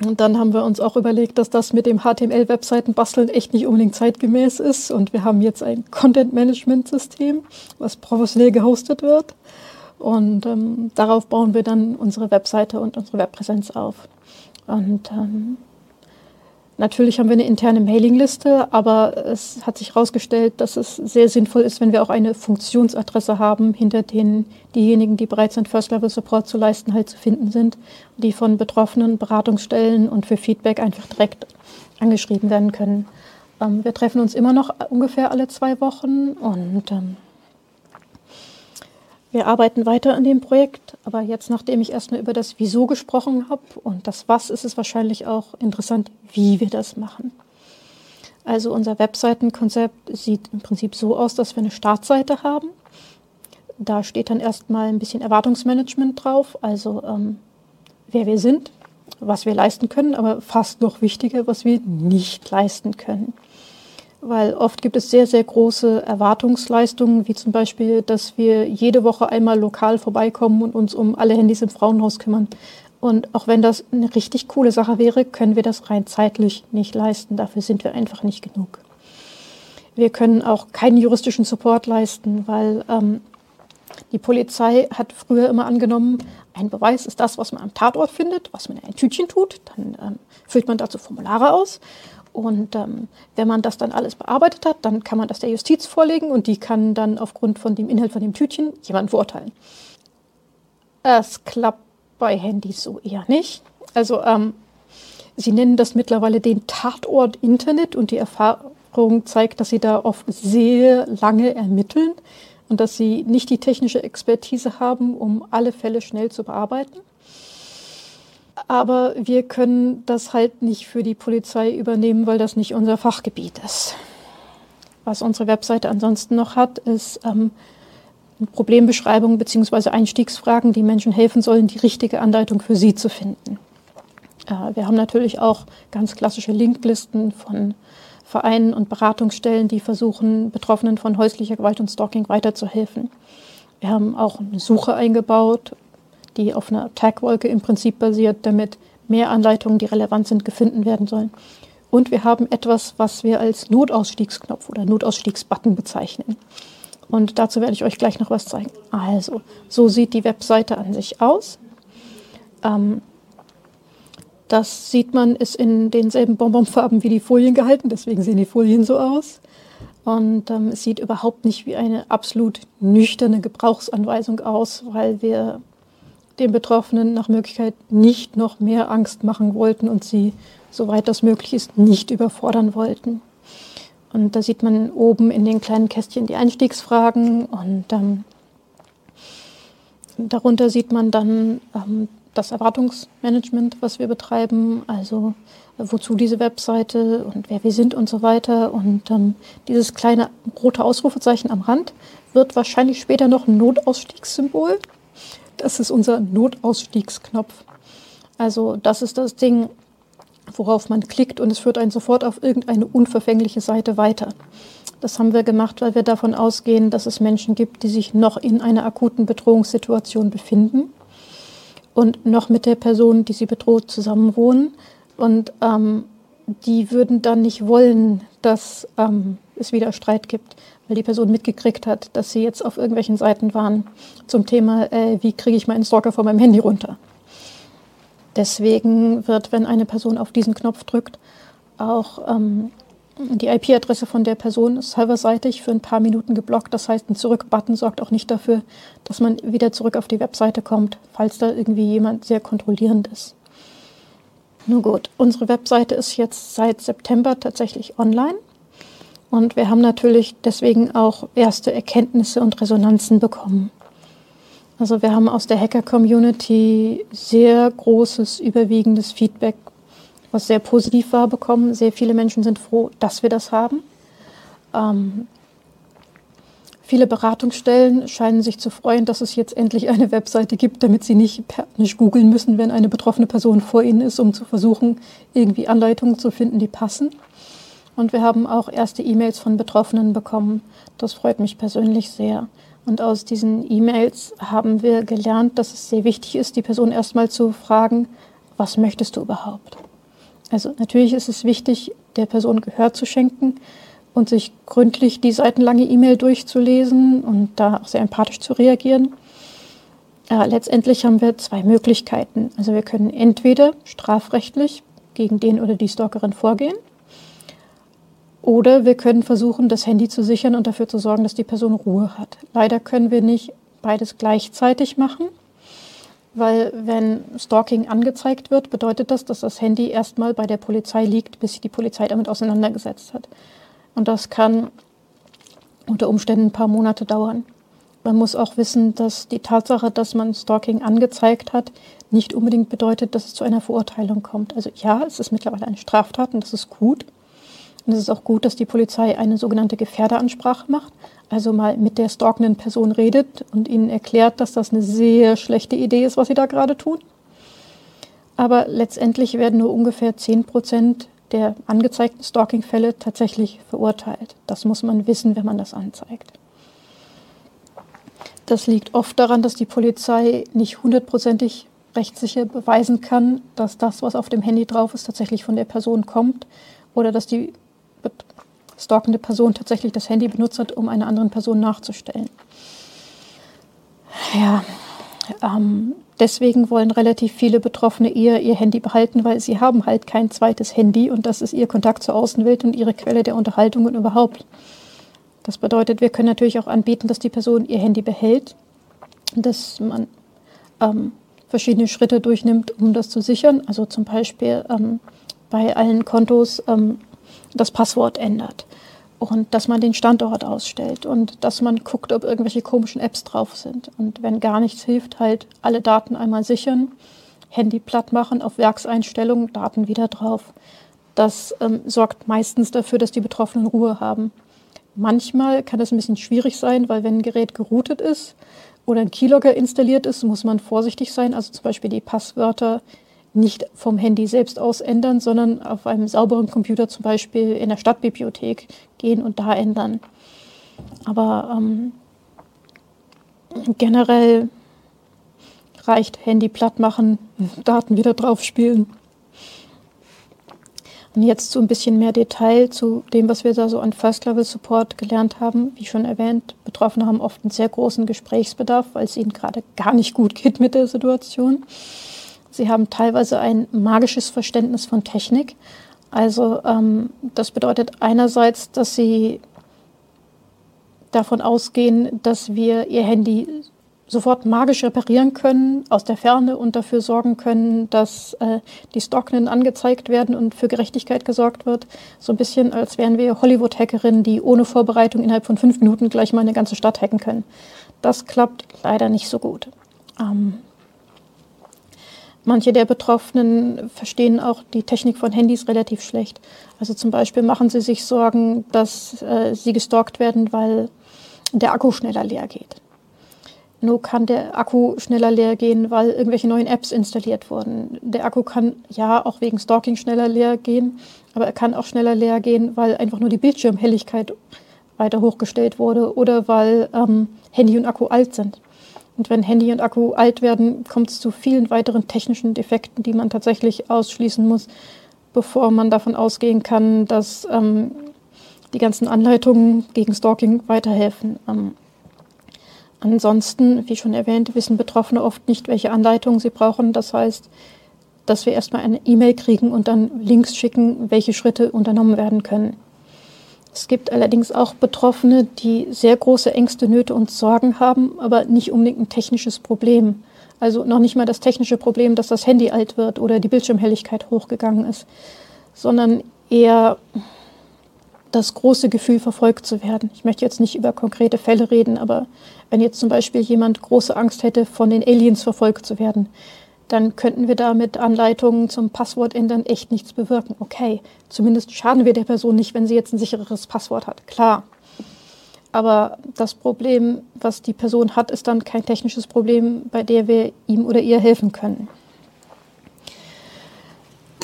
und dann haben wir uns auch überlegt, dass das mit dem HTML-Webseiten basteln echt nicht unbedingt zeitgemäß ist und wir haben jetzt ein Content-Management-System, was professionell gehostet wird und ähm, darauf bauen wir dann unsere Webseite und unsere Webpräsenz auf. Und ähm, Natürlich haben wir eine interne Mailingliste, aber es hat sich herausgestellt, dass es sehr sinnvoll ist, wenn wir auch eine Funktionsadresse haben, hinter denen diejenigen, die bereit sind, First-Level-Support zu leisten, halt zu finden sind, die von betroffenen Beratungsstellen und für Feedback einfach direkt angeschrieben werden können. Ähm, wir treffen uns immer noch ungefähr alle zwei Wochen und ähm, wir arbeiten weiter an dem Projekt, aber jetzt, nachdem ich erstmal über das Wieso gesprochen habe und das Was, ist es wahrscheinlich auch interessant, wie wir das machen. Also unser Webseitenkonzept sieht im Prinzip so aus, dass wir eine Startseite haben, Da steht dann erstmal ein bisschen Erwartungsmanagement drauf, also ähm, wer wir sind, was wir leisten können, aber fast noch wichtiger, was wir nicht leisten können. Weil oft gibt es sehr, sehr große Erwartungsleistungen, wie zum Beispiel, dass wir jede Woche einmal lokal vorbeikommen und uns um alle Handys im Frauenhaus kümmern. Und auch wenn das eine richtig coole Sache wäre, können wir das rein zeitlich nicht leisten. Dafür sind wir einfach nicht genug. Wir können auch keinen juristischen Support leisten, weil ähm, die Polizei hat früher immer angenommen, ein Beweis ist das, was man am Tatort findet, was man in ein Tütchen tut. Dann ähm, füllt man dazu Formulare aus. Und ähm, wenn man das dann alles bearbeitet hat, dann kann man das der Justiz vorlegen und die kann dann aufgrund von dem Inhalt von dem Tütchen jemanden verurteilen. Es klappt bei Handys so eher nicht. Also ähm, sie nennen das mittlerweile den Tatort Internet und die Erfahrung zeigt, dass sie da oft sehr lange ermitteln und dass sie nicht die technische Expertise haben, um alle Fälle schnell zu bearbeiten. Aber wir können das halt nicht für die Polizei übernehmen, weil das nicht unser Fachgebiet ist. Was unsere Webseite ansonsten noch hat, ist ähm, Problembeschreibungen bzw. Einstiegsfragen, die Menschen helfen sollen, die richtige Anleitung für sie zu finden. Äh, wir haben natürlich auch ganz klassische Linklisten von Vereinen und Beratungsstellen, die versuchen, Betroffenen von häuslicher Gewalt und Stalking weiterzuhelfen. Wir haben auch eine Suche eingebaut, die auf einer Tagwolke im Prinzip basiert, damit mehr Anleitungen, die relevant sind, gefunden werden sollen. Und wir haben etwas, was wir als Notausstiegsknopf oder Notausstiegsbutton bezeichnen. Und dazu werde ich euch gleich noch was zeigen. Also, so sieht die Webseite an sich aus. Ähm, das sieht man, ist in denselben Bonbonfarben wie die Folien gehalten, deswegen sehen die Folien so aus. Und ähm, es sieht überhaupt nicht wie eine absolut nüchterne Gebrauchsanweisung aus, weil wir den Betroffenen nach Möglichkeit nicht noch mehr Angst machen wollten und sie, soweit das möglich ist, nicht überfordern wollten. Und da sieht man oben in den kleinen Kästchen die Einstiegsfragen und ähm, darunter sieht man dann ähm, das Erwartungsmanagement, was wir betreiben, also äh, wozu diese Webseite und wer wir sind und so weiter. Und ähm, dieses kleine rote Ausrufezeichen am Rand wird wahrscheinlich später noch ein Notausstiegssymbol. Das ist unser Notausstiegsknopf. Also das ist das Ding, worauf man klickt und es führt einen sofort auf irgendeine unverfängliche Seite weiter. Das haben wir gemacht, weil wir davon ausgehen, dass es Menschen gibt, die sich noch in einer akuten Bedrohungssituation befinden und noch mit der Person, die sie bedroht, zusammenwohnen. Und ähm, die würden dann nicht wollen, dass ähm, es wieder Streit gibt, weil die Person mitgekriegt hat, dass sie jetzt auf irgendwelchen Seiten waren zum Thema, äh, wie kriege ich meinen Stalker von meinem Handy runter. Deswegen wird, wenn eine Person auf diesen Knopf drückt, auch ähm, die IP-Adresse von der Person serverseitig für ein paar Minuten geblockt. Das heißt, ein Zurück-Button sorgt auch nicht dafür, dass man wieder zurück auf die Webseite kommt, falls da irgendwie jemand sehr kontrollierend ist. Nun gut, unsere Webseite ist jetzt seit September tatsächlich online. Und wir haben natürlich deswegen auch erste Erkenntnisse und Resonanzen bekommen. Also wir haben aus der Hacker-Community sehr großes, überwiegendes Feedback was sehr positiv war, bekommen. Sehr viele Menschen sind froh, dass wir das haben. Ähm, viele Beratungsstellen scheinen sich zu freuen, dass es jetzt endlich eine Webseite gibt, damit sie nicht, nicht googeln müssen, wenn eine betroffene Person vor ihnen ist, um zu versuchen, irgendwie Anleitungen zu finden, die passen. Und wir haben auch erste E-Mails von Betroffenen bekommen. Das freut mich persönlich sehr. Und aus diesen E-Mails haben wir gelernt, dass es sehr wichtig ist, die Person erstmal zu fragen, was möchtest du überhaupt? Also natürlich ist es wichtig, der Person Gehör zu schenken und sich gründlich die seitenlange E-Mail durchzulesen und da auch sehr empathisch zu reagieren. Äh, letztendlich haben wir zwei Möglichkeiten. Also wir können entweder strafrechtlich gegen den oder die Stalkerin vorgehen oder wir können versuchen, das Handy zu sichern und dafür zu sorgen, dass die Person Ruhe hat. Leider können wir nicht beides gleichzeitig machen. Weil wenn Stalking angezeigt wird, bedeutet das, dass das Handy erstmal bei der Polizei liegt, bis sich die Polizei damit auseinandergesetzt hat. Und das kann unter Umständen ein paar Monate dauern. Man muss auch wissen, dass die Tatsache, dass man Stalking angezeigt hat, nicht unbedingt bedeutet, dass es zu einer Verurteilung kommt. Also ja, es ist mittlerweile eine Straftat und das ist gut. Und es ist auch gut, dass die Polizei eine sogenannte Gefährderansprache macht, also mal mit der stalkenden Person redet und ihnen erklärt, dass das eine sehr schlechte Idee ist, was sie da gerade tun. Aber letztendlich werden nur ungefähr 10 Prozent der angezeigten Stalking-Fälle tatsächlich verurteilt. Das muss man wissen, wenn man das anzeigt. Das liegt oft daran, dass die Polizei nicht hundertprozentig rechtssicher beweisen kann, dass das, was auf dem Handy drauf ist, tatsächlich von der Person kommt oder dass die stalkende Person tatsächlich das Handy benutzt hat, um einer anderen Person nachzustellen. Ja, ähm, deswegen wollen relativ viele Betroffene eher ihr Handy behalten, weil sie haben halt kein zweites Handy und das ist ihr Kontakt zur Außenwelt und ihre Quelle der Unterhaltung und überhaupt. Das bedeutet, wir können natürlich auch anbieten, dass die Person ihr Handy behält, dass man ähm, verschiedene Schritte durchnimmt, um das zu sichern. Also zum Beispiel ähm, bei allen Kontos ähm, das Passwort ändert und dass man den Standort ausstellt und dass man guckt, ob irgendwelche komischen Apps drauf sind. Und wenn gar nichts hilft, halt alle Daten einmal sichern, Handy platt machen, auf Werkseinstellungen, Daten wieder drauf. Das ähm, sorgt meistens dafür, dass die Betroffenen Ruhe haben. Manchmal kann es ein bisschen schwierig sein, weil wenn ein Gerät geroutet ist oder ein Keylogger installiert ist, muss man vorsichtig sein. Also zum Beispiel die Passwörter nicht vom Handy selbst aus ändern, sondern auf einem sauberen Computer zum Beispiel in der Stadtbibliothek gehen und da ändern. Aber ähm, generell reicht Handy platt machen, Daten wieder drauf spielen. Und jetzt so ein bisschen mehr Detail zu dem, was wir da so an First-Level-Support gelernt haben. Wie schon erwähnt, Betroffene haben oft einen sehr großen Gesprächsbedarf, weil es ihnen gerade gar nicht gut geht mit der Situation. Sie haben teilweise ein magisches Verständnis von Technik. Also ähm, das bedeutet einerseits, dass sie davon ausgehen, dass wir ihr Handy sofort magisch reparieren können aus der Ferne und dafür sorgen können, dass äh, die Stocknen angezeigt werden und für Gerechtigkeit gesorgt wird. So ein bisschen, als wären wir Hollywood-Hackerinnen, die ohne Vorbereitung innerhalb von fünf Minuten gleich mal eine ganze Stadt hacken können. Das klappt leider nicht so gut. Ähm, Manche der Betroffenen verstehen auch die Technik von Handys relativ schlecht. Also zum Beispiel machen sie sich Sorgen, dass äh, sie gestalkt werden, weil der Akku schneller leer geht. Nur kann der Akku schneller leer gehen, weil irgendwelche neuen Apps installiert wurden. Der Akku kann ja auch wegen Stalking schneller leer gehen, aber er kann auch schneller leer gehen, weil einfach nur die Bildschirmhelligkeit weiter hochgestellt wurde oder weil ähm, Handy und Akku alt sind. Und wenn Handy und Akku alt werden, kommt es zu vielen weiteren technischen Defekten, die man tatsächlich ausschließen muss, bevor man davon ausgehen kann, dass ähm, die ganzen Anleitungen gegen Stalking weiterhelfen. Ähm, ansonsten, wie schon erwähnt, wissen Betroffene oft nicht, welche Anleitungen sie brauchen. Das heißt, dass wir erstmal eine E-Mail kriegen und dann Links schicken, welche Schritte unternommen werden können. Es gibt allerdings auch Betroffene, die sehr große Ängste, Nöte und Sorgen haben, aber nicht unbedingt ein technisches Problem. Also noch nicht mal das technische Problem, dass das Handy alt wird oder die Bildschirmhelligkeit hochgegangen ist, sondern eher das große Gefühl, verfolgt zu werden. Ich möchte jetzt nicht über konkrete Fälle reden, aber wenn jetzt zum Beispiel jemand große Angst hätte, von den Aliens verfolgt zu werden, dann könnten wir da mit Anleitungen zum Passwort ändern echt nichts bewirken. Okay, zumindest schaden wir der Person nicht, wenn sie jetzt ein sichereres Passwort hat. Klar. Aber das Problem, was die Person hat, ist dann kein technisches Problem, bei dem wir ihm oder ihr helfen können.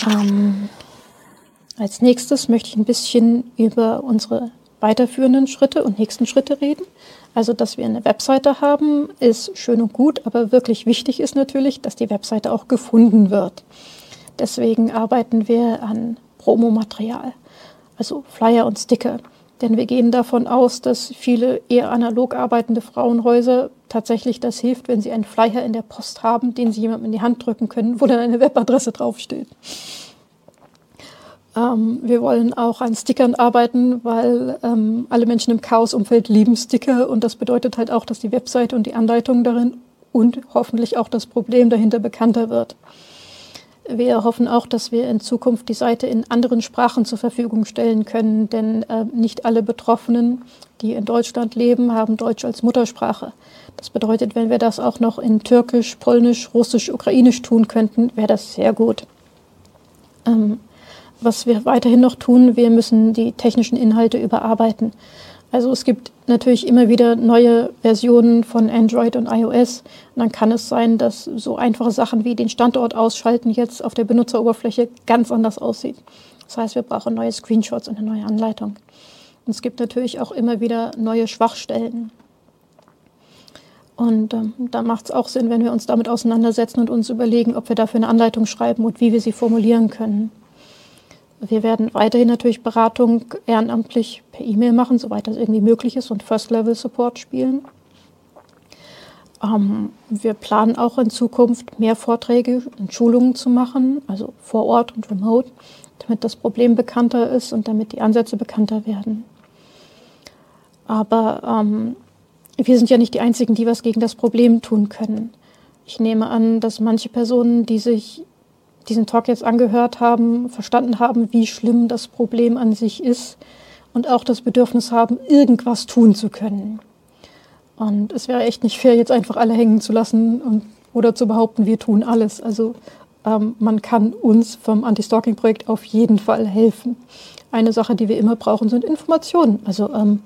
Ähm, als nächstes möchte ich ein bisschen über unsere weiterführenden Schritte und nächsten Schritte reden. Also, dass wir eine Webseite haben, ist schön und gut, aber wirklich wichtig ist natürlich, dass die Webseite auch gefunden wird. Deswegen arbeiten wir an Promomaterial, also Flyer und Sticker. Denn wir gehen davon aus, dass viele eher analog arbeitende Frauenhäuser tatsächlich das hilft, wenn sie einen Flyer in der Post haben, den sie jemandem in die Hand drücken können, wo dann eine Webadresse draufsteht. Ähm, wir wollen auch an Stickern arbeiten, weil ähm, alle Menschen im Chaos-Umfeld lieben Sticker und das bedeutet halt auch, dass die Webseite und die Anleitung darin und hoffentlich auch das Problem dahinter bekannter wird. Wir hoffen auch, dass wir in Zukunft die Seite in anderen Sprachen zur Verfügung stellen können, denn äh, nicht alle Betroffenen, die in Deutschland leben, haben Deutsch als Muttersprache. Das bedeutet, wenn wir das auch noch in Türkisch, Polnisch, Russisch, Ukrainisch tun könnten, wäre das sehr gut. Ähm, was wir weiterhin noch tun, wir müssen die technischen Inhalte überarbeiten. Also es gibt natürlich immer wieder neue Versionen von Android und iOS. Und dann kann es sein, dass so einfache Sachen wie den Standort ausschalten jetzt auf der Benutzeroberfläche ganz anders aussieht. Das heißt, wir brauchen neue Screenshots und eine neue Anleitung. Und es gibt natürlich auch immer wieder neue Schwachstellen. Und ähm, da macht es auch Sinn, wenn wir uns damit auseinandersetzen und uns überlegen, ob wir dafür eine Anleitung schreiben und wie wir sie formulieren können. Wir werden weiterhin natürlich Beratung ehrenamtlich per E-Mail machen, soweit das irgendwie möglich ist und First-Level-Support spielen. Ähm, wir planen auch in Zukunft mehr Vorträge und Schulungen zu machen, also vor Ort und remote, damit das Problem bekannter ist und damit die Ansätze bekannter werden. Aber ähm, wir sind ja nicht die Einzigen, die was gegen das Problem tun können. Ich nehme an, dass manche Personen, die sich diesen Talk jetzt angehört haben, verstanden haben, wie schlimm das Problem an sich ist und auch das Bedürfnis haben, irgendwas tun zu können. Und es wäre echt nicht fair, jetzt einfach alle hängen zu lassen und, oder zu behaupten, wir tun alles. Also ähm, man kann uns vom Anti-Stalking-Projekt auf jeden Fall helfen. Eine Sache, die wir immer brauchen, sind Informationen. Also ähm,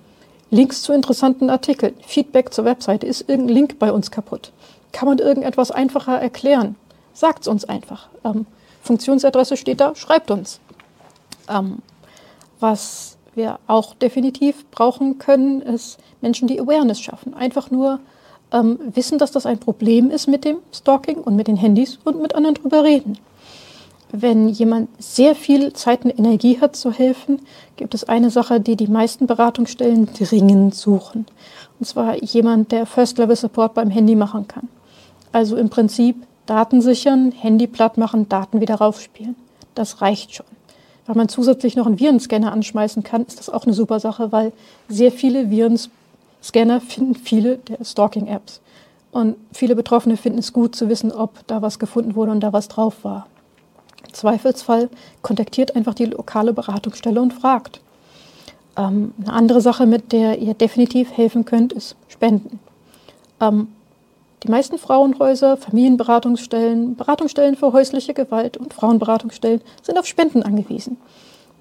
Links zu interessanten Artikeln, Feedback zur Webseite. Ist irgendein Link bei uns kaputt? Kann man irgendetwas einfacher erklären? Sagt es uns einfach. Ähm, Funktionsadresse steht da, schreibt uns. Ähm, was wir auch definitiv brauchen können, ist Menschen, die Awareness schaffen. Einfach nur ähm, wissen, dass das ein Problem ist mit dem Stalking und mit den Handys und mit anderen drüber reden. Wenn jemand sehr viel Zeit und Energie hat zu helfen, gibt es eine Sache, die die meisten Beratungsstellen dringend suchen. Und zwar jemand, der First-Level-Support beim Handy machen kann. Also im Prinzip Daten sichern, Handy platt machen, Daten wieder raufspielen. Das reicht schon. Wenn man zusätzlich noch einen Virenscanner anschmeißen kann, ist das auch eine super Sache, weil sehr viele Virenscanner finden viele der Stalking-Apps. Und viele Betroffene finden es gut zu wissen, ob da was gefunden wurde und da was drauf war. Im Zweifelsfall kontaktiert einfach die lokale Beratungsstelle und fragt. Ähm, eine andere Sache, mit der ihr definitiv helfen könnt, ist Spenden. Ähm, die meisten Frauenhäuser, Familienberatungsstellen, Beratungsstellen für häusliche Gewalt und Frauenberatungsstellen sind auf Spenden angewiesen.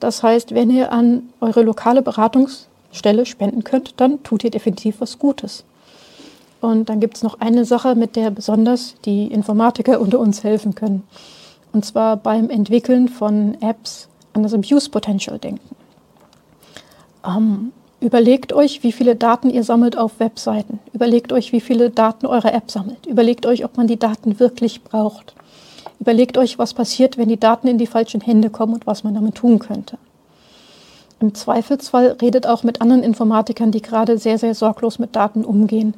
Das heißt, wenn ihr an eure lokale Beratungsstelle spenden könnt, dann tut ihr definitiv was Gutes. Und dann gibt es noch eine Sache, mit der besonders die Informatiker unter uns helfen können. Und zwar beim Entwickeln von Apps an das Abuse Potential denken. Ähm, Überlegt euch, wie viele Daten ihr sammelt auf Webseiten. Überlegt euch, wie viele Daten eure App sammelt. Überlegt euch, ob man die Daten wirklich braucht. Überlegt euch, was passiert, wenn die Daten in die falschen Hände kommen und was man damit tun könnte. Im Zweifelsfall redet auch mit anderen Informatikern, die gerade sehr, sehr sorglos mit Daten umgehen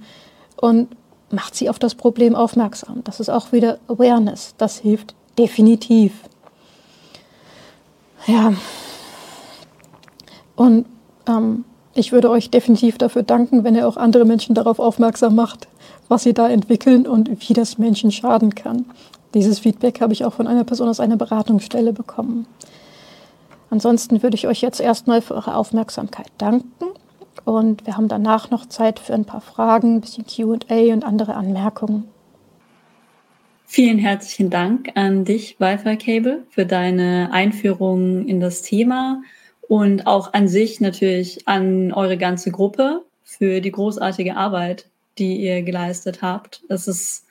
und macht sie auf das Problem aufmerksam. Das ist auch wieder Awareness. Das hilft definitiv. Ja. Und ähm, ich würde euch definitiv dafür danken, wenn ihr auch andere Menschen darauf aufmerksam macht, was sie da entwickeln und wie das Menschen schaden kann. Dieses Feedback habe ich auch von einer Person aus einer Beratungsstelle bekommen. Ansonsten würde ich euch jetzt erstmal für eure Aufmerksamkeit danken und wir haben danach noch Zeit für ein paar Fragen, ein bisschen QA und andere Anmerkungen. Vielen herzlichen Dank an dich, Wi-Fi Cable, für deine Einführung in das Thema und auch an sich natürlich an eure ganze Gruppe für die großartige Arbeit, die ihr geleistet habt. Es ist,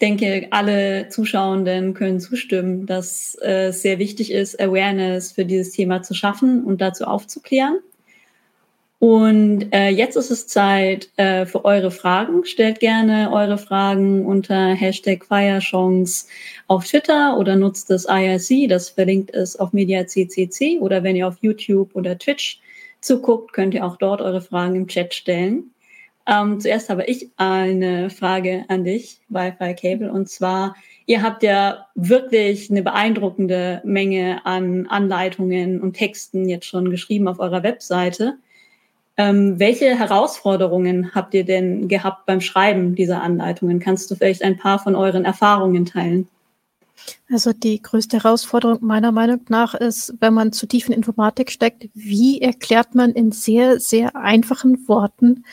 denke, alle Zuschauenden können zustimmen, dass es sehr wichtig ist, Awareness für dieses Thema zu schaffen und dazu aufzuklären. Und äh, jetzt ist es Zeit äh, für eure Fragen. Stellt gerne eure Fragen unter Hashtag Feierchance auf Twitter oder nutzt das IRC, das verlinkt ist auf MediaCCC oder wenn ihr auf YouTube oder Twitch zuguckt, könnt ihr auch dort eure Fragen im Chat stellen. Ähm, zuerst habe ich eine Frage an dich, Wi-Fi Cable, und zwar, ihr habt ja wirklich eine beeindruckende Menge an Anleitungen und Texten jetzt schon geschrieben auf eurer Webseite. Ähm, welche Herausforderungen habt ihr denn gehabt beim Schreiben dieser Anleitungen? Kannst du vielleicht ein paar von euren Erfahrungen teilen? Also die größte Herausforderung meiner Meinung nach ist, wenn man zu tief in Informatik steckt, wie erklärt man in sehr, sehr einfachen Worten,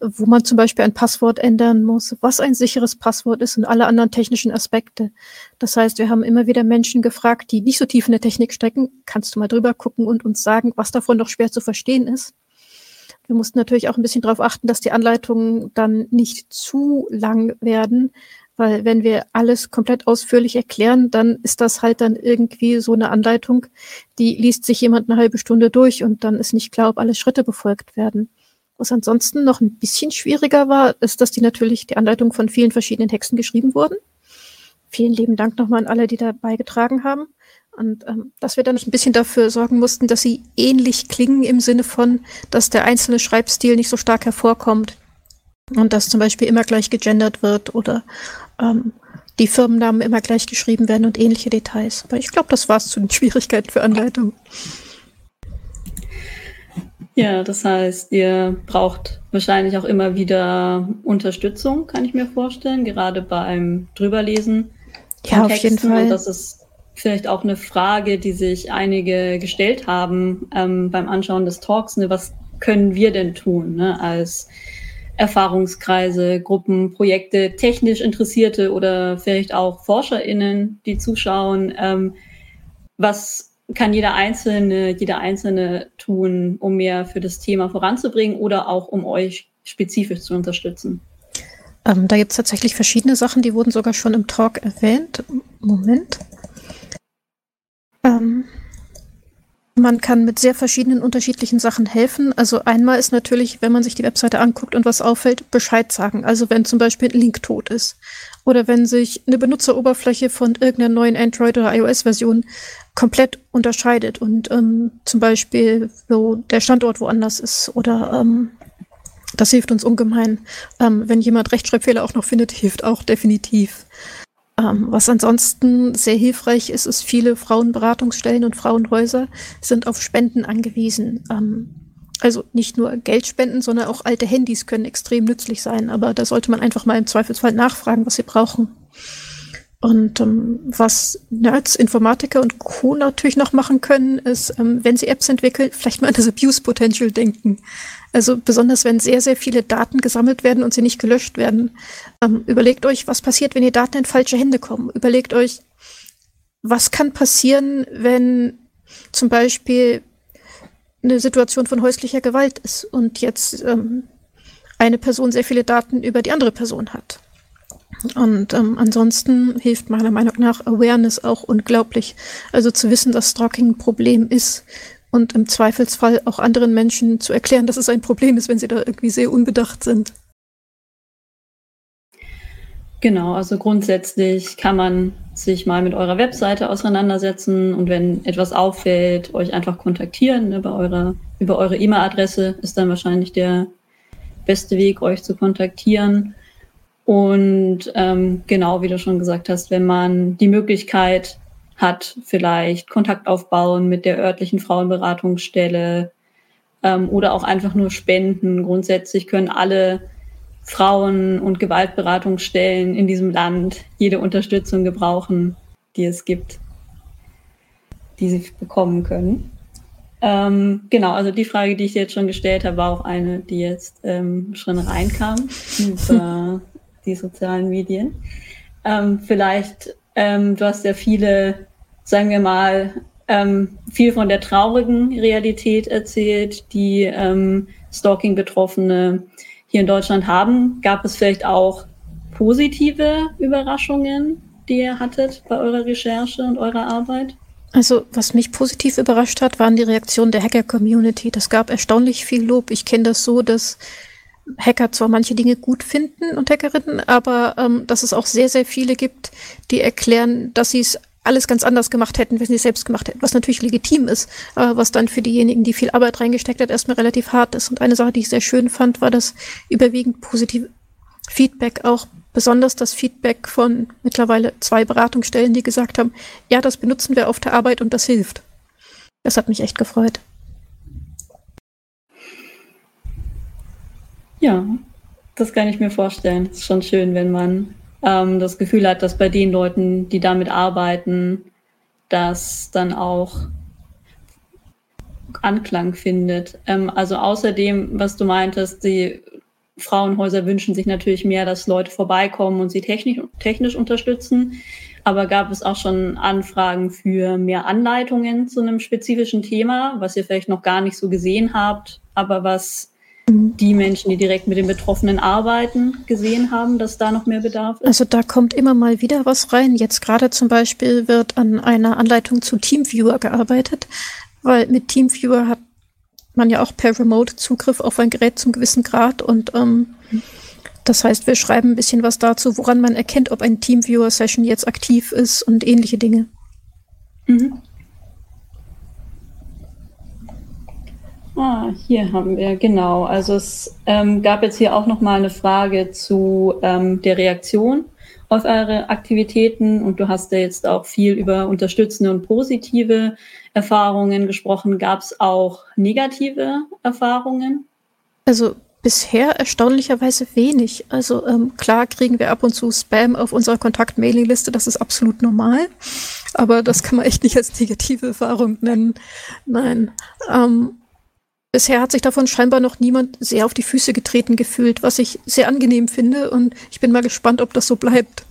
wo man zum Beispiel ein Passwort ändern muss, was ein sicheres Passwort ist und alle anderen technischen Aspekte. Das heißt, wir haben immer wieder Menschen gefragt, die nicht so tief in der Technik stecken, kannst du mal drüber gucken und uns sagen, was davon noch schwer zu verstehen ist. Wir mussten natürlich auch ein bisschen darauf achten, dass die Anleitungen dann nicht zu lang werden, weil wenn wir alles komplett ausführlich erklären, dann ist das halt dann irgendwie so eine Anleitung, die liest sich jemand eine halbe Stunde durch und dann ist nicht klar, ob alle Schritte befolgt werden. Was ansonsten noch ein bisschen schwieriger war, ist, dass die natürlich die Anleitung von vielen verschiedenen Texten geschrieben wurden. Vielen lieben Dank nochmal an alle, die da beigetragen haben. Und ähm, dass wir dann ein bisschen dafür sorgen mussten, dass sie ähnlich klingen im Sinne von, dass der einzelne Schreibstil nicht so stark hervorkommt und dass zum Beispiel immer gleich gegendert wird oder ähm, die Firmennamen immer gleich geschrieben werden und ähnliche Details. Aber ich glaube, das war es zu den Schwierigkeiten für Anleitung. Ja, das heißt, ihr braucht wahrscheinlich auch immer wieder Unterstützung, kann ich mir vorstellen, gerade beim Drüberlesen. Ja, auf jeden Fall. Und das ist vielleicht auch eine Frage, die sich einige gestellt haben ähm, beim Anschauen des Talks. Ne? Was können wir denn tun ne? als Erfahrungskreise, Gruppen, Projekte, technisch Interessierte oder vielleicht auch ForscherInnen, die zuschauen. Ähm, was kann jeder Einzelne, jeder Einzelne tun, um mehr für das Thema voranzubringen oder auch um euch spezifisch zu unterstützen? Ähm, da gibt es tatsächlich verschiedene Sachen, die wurden sogar schon im Talk erwähnt. Moment. Ähm, man kann mit sehr verschiedenen unterschiedlichen Sachen helfen. Also einmal ist natürlich, wenn man sich die Webseite anguckt und was auffällt, Bescheid sagen. Also wenn zum Beispiel ein Link tot ist oder wenn sich eine Benutzeroberfläche von irgendeiner neuen Android- oder iOS-Version komplett unterscheidet und ähm, zum Beispiel so der Standort woanders ist oder ähm, das hilft uns ungemein. Ähm, wenn jemand Rechtschreibfehler auch noch findet, hilft auch definitiv. Ähm, was ansonsten sehr hilfreich ist, ist, viele Frauenberatungsstellen und Frauenhäuser sind auf Spenden angewiesen. Ähm, also nicht nur Geldspenden, sondern auch alte Handys können extrem nützlich sein. Aber da sollte man einfach mal im Zweifelsfall nachfragen, was sie brauchen. Und ähm, was Nerds, Informatiker und Co. natürlich noch machen können, ist, ähm, wenn sie Apps entwickeln, vielleicht mal an das Abuse Potential denken. Also besonders wenn sehr, sehr viele Daten gesammelt werden und sie nicht gelöscht werden. Ähm, überlegt euch, was passiert, wenn die Daten in falsche Hände kommen. Überlegt euch, was kann passieren, wenn zum Beispiel eine Situation von häuslicher Gewalt ist und jetzt ähm, eine Person sehr viele Daten über die andere Person hat. Und ähm, ansonsten hilft meiner Meinung nach Awareness auch unglaublich. Also zu wissen, dass Stalking ein Problem ist und im Zweifelsfall auch anderen Menschen zu erklären, dass es ein Problem ist, wenn sie da irgendwie sehr unbedacht sind. Genau, also grundsätzlich kann man sich mal mit eurer Webseite auseinandersetzen und wenn etwas auffällt, euch einfach kontaktieren. Ne, eurer, über eure E-Mail-Adresse ist dann wahrscheinlich der beste Weg, euch zu kontaktieren. Und ähm, genau, wie du schon gesagt hast, wenn man die Möglichkeit hat, vielleicht Kontakt aufbauen mit der örtlichen Frauenberatungsstelle ähm, oder auch einfach nur spenden. Grundsätzlich können alle Frauen- und Gewaltberatungsstellen in diesem Land jede Unterstützung gebrauchen, die es gibt, die sie bekommen können. Ähm, genau, also die Frage, die ich jetzt schon gestellt habe, war auch eine, die jetzt ähm, schon reinkam über die sozialen Medien. Ähm, vielleicht, ähm, du hast ja viele, sagen wir mal, ähm, viel von der traurigen Realität erzählt, die ähm, Stalking-Betroffene hier in Deutschland haben. Gab es vielleicht auch positive Überraschungen, die ihr hattet bei eurer Recherche und eurer Arbeit? Also, was mich positiv überrascht hat, waren die Reaktionen der Hacker-Community. Das gab erstaunlich viel Lob. Ich kenne das so, dass Hacker zwar manche Dinge gut finden und Hackerinnen, aber ähm, dass es auch sehr, sehr viele gibt, die erklären, dass sie es alles ganz anders gemacht hätten, wenn sie es selbst gemacht hätten, was natürlich legitim ist, aber was dann für diejenigen, die viel Arbeit reingesteckt hat, erstmal relativ hart ist. Und eine Sache, die ich sehr schön fand, war das überwiegend positive Feedback, auch besonders das Feedback von mittlerweile zwei Beratungsstellen, die gesagt haben, ja, das benutzen wir auf der Arbeit und das hilft. Das hat mich echt gefreut. Ja, das kann ich mir vorstellen. Es ist schon schön, wenn man ähm, das Gefühl hat, dass bei den Leuten, die damit arbeiten, das dann auch Anklang findet. Ähm, also außerdem, was du meintest, die Frauenhäuser wünschen sich natürlich mehr, dass Leute vorbeikommen und sie technisch, technisch unterstützen. Aber gab es auch schon Anfragen für mehr Anleitungen zu einem spezifischen Thema, was ihr vielleicht noch gar nicht so gesehen habt, aber was die Menschen, die direkt mit den Betroffenen arbeiten, gesehen haben, dass da noch mehr Bedarf ist? Also da kommt immer mal wieder was rein. Jetzt gerade zum Beispiel wird an einer Anleitung zu Teamviewer gearbeitet, weil mit Teamviewer hat man ja auch per Remote Zugriff auf ein Gerät zum gewissen Grad und ähm, das heißt, wir schreiben ein bisschen was dazu, woran man erkennt, ob ein Teamviewer-Session jetzt aktiv ist und ähnliche Dinge. Mhm. Ah, hier haben wir, genau. Also es ähm, gab jetzt hier auch nochmal eine Frage zu ähm, der Reaktion auf eure Aktivitäten und du hast ja jetzt auch viel über unterstützende und positive Erfahrungen gesprochen. Gab es auch negative Erfahrungen? Also bisher erstaunlicherweise wenig. Also ähm, klar kriegen wir ab und zu Spam auf unserer Kontakt-Mailing-Liste, das ist absolut normal. Aber das kann man echt nicht als negative Erfahrung nennen. Nein. Ähm, Bisher hat sich davon scheinbar noch niemand sehr auf die Füße getreten gefühlt, was ich sehr angenehm finde und ich bin mal gespannt, ob das so bleibt.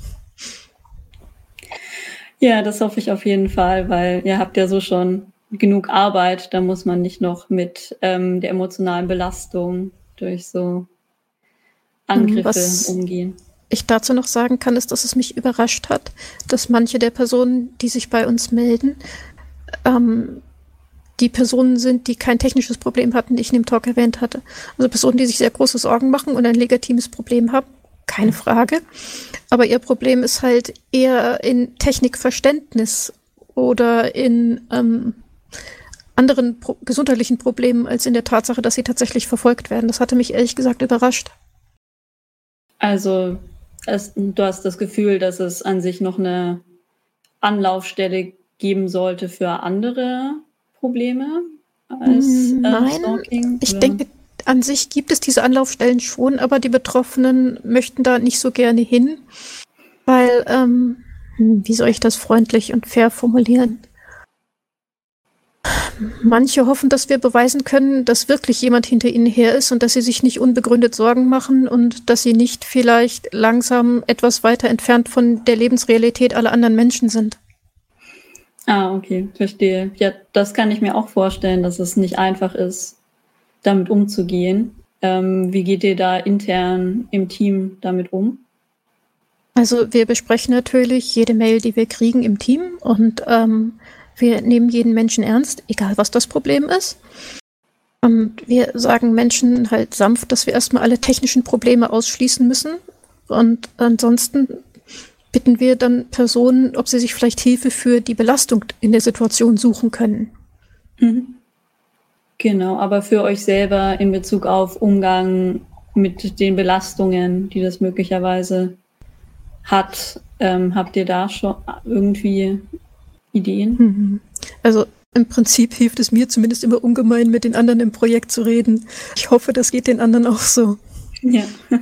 Ja, das hoffe ich auf jeden Fall, weil ihr habt ja so schon genug Arbeit, da muss man nicht noch mit ähm, der emotionalen Belastung durch so Angriffe was umgehen. Ich dazu noch sagen kann, ist, dass es mich überrascht hat, dass manche der Personen, die sich bei uns melden, ähm, die Personen sind, die kein technisches Problem hatten, die ich in dem Talk erwähnt hatte. Also Personen, die sich sehr große Sorgen machen und ein legitimes Problem haben, keine Frage. Aber ihr Problem ist halt eher in Technikverständnis oder in ähm, anderen pro gesundheitlichen Problemen als in der Tatsache, dass sie tatsächlich verfolgt werden. Das hatte mich ehrlich gesagt überrascht. Also es, du hast das Gefühl, dass es an sich noch eine Anlaufstelle geben sollte für andere Probleme als äh, Nein, Stalking? Ich oder? denke, an sich gibt es diese Anlaufstellen schon, aber die Betroffenen möchten da nicht so gerne hin, weil, ähm, wie soll ich das freundlich und fair formulieren? Manche hoffen, dass wir beweisen können, dass wirklich jemand hinter ihnen her ist und dass sie sich nicht unbegründet Sorgen machen und dass sie nicht vielleicht langsam etwas weiter entfernt von der Lebensrealität aller anderen Menschen sind. Ah, okay, verstehe. Ja, das kann ich mir auch vorstellen, dass es nicht einfach ist, damit umzugehen. Ähm, wie geht ihr da intern im Team damit um? Also wir besprechen natürlich jede Mail, die wir kriegen im Team und ähm, wir nehmen jeden Menschen ernst, egal was das Problem ist. Und wir sagen Menschen halt sanft, dass wir erstmal alle technischen Probleme ausschließen müssen. Und ansonsten bitten wir dann Personen, ob sie sich vielleicht Hilfe für die Belastung in der Situation suchen können. Mhm. Genau, aber für euch selber in Bezug auf Umgang mit den Belastungen, die das möglicherweise hat, ähm, habt ihr da schon irgendwie Ideen? Mhm. Also im Prinzip hilft es mir zumindest immer ungemein, mit den anderen im Projekt zu reden. Ich hoffe, das geht den anderen auch so. Ja.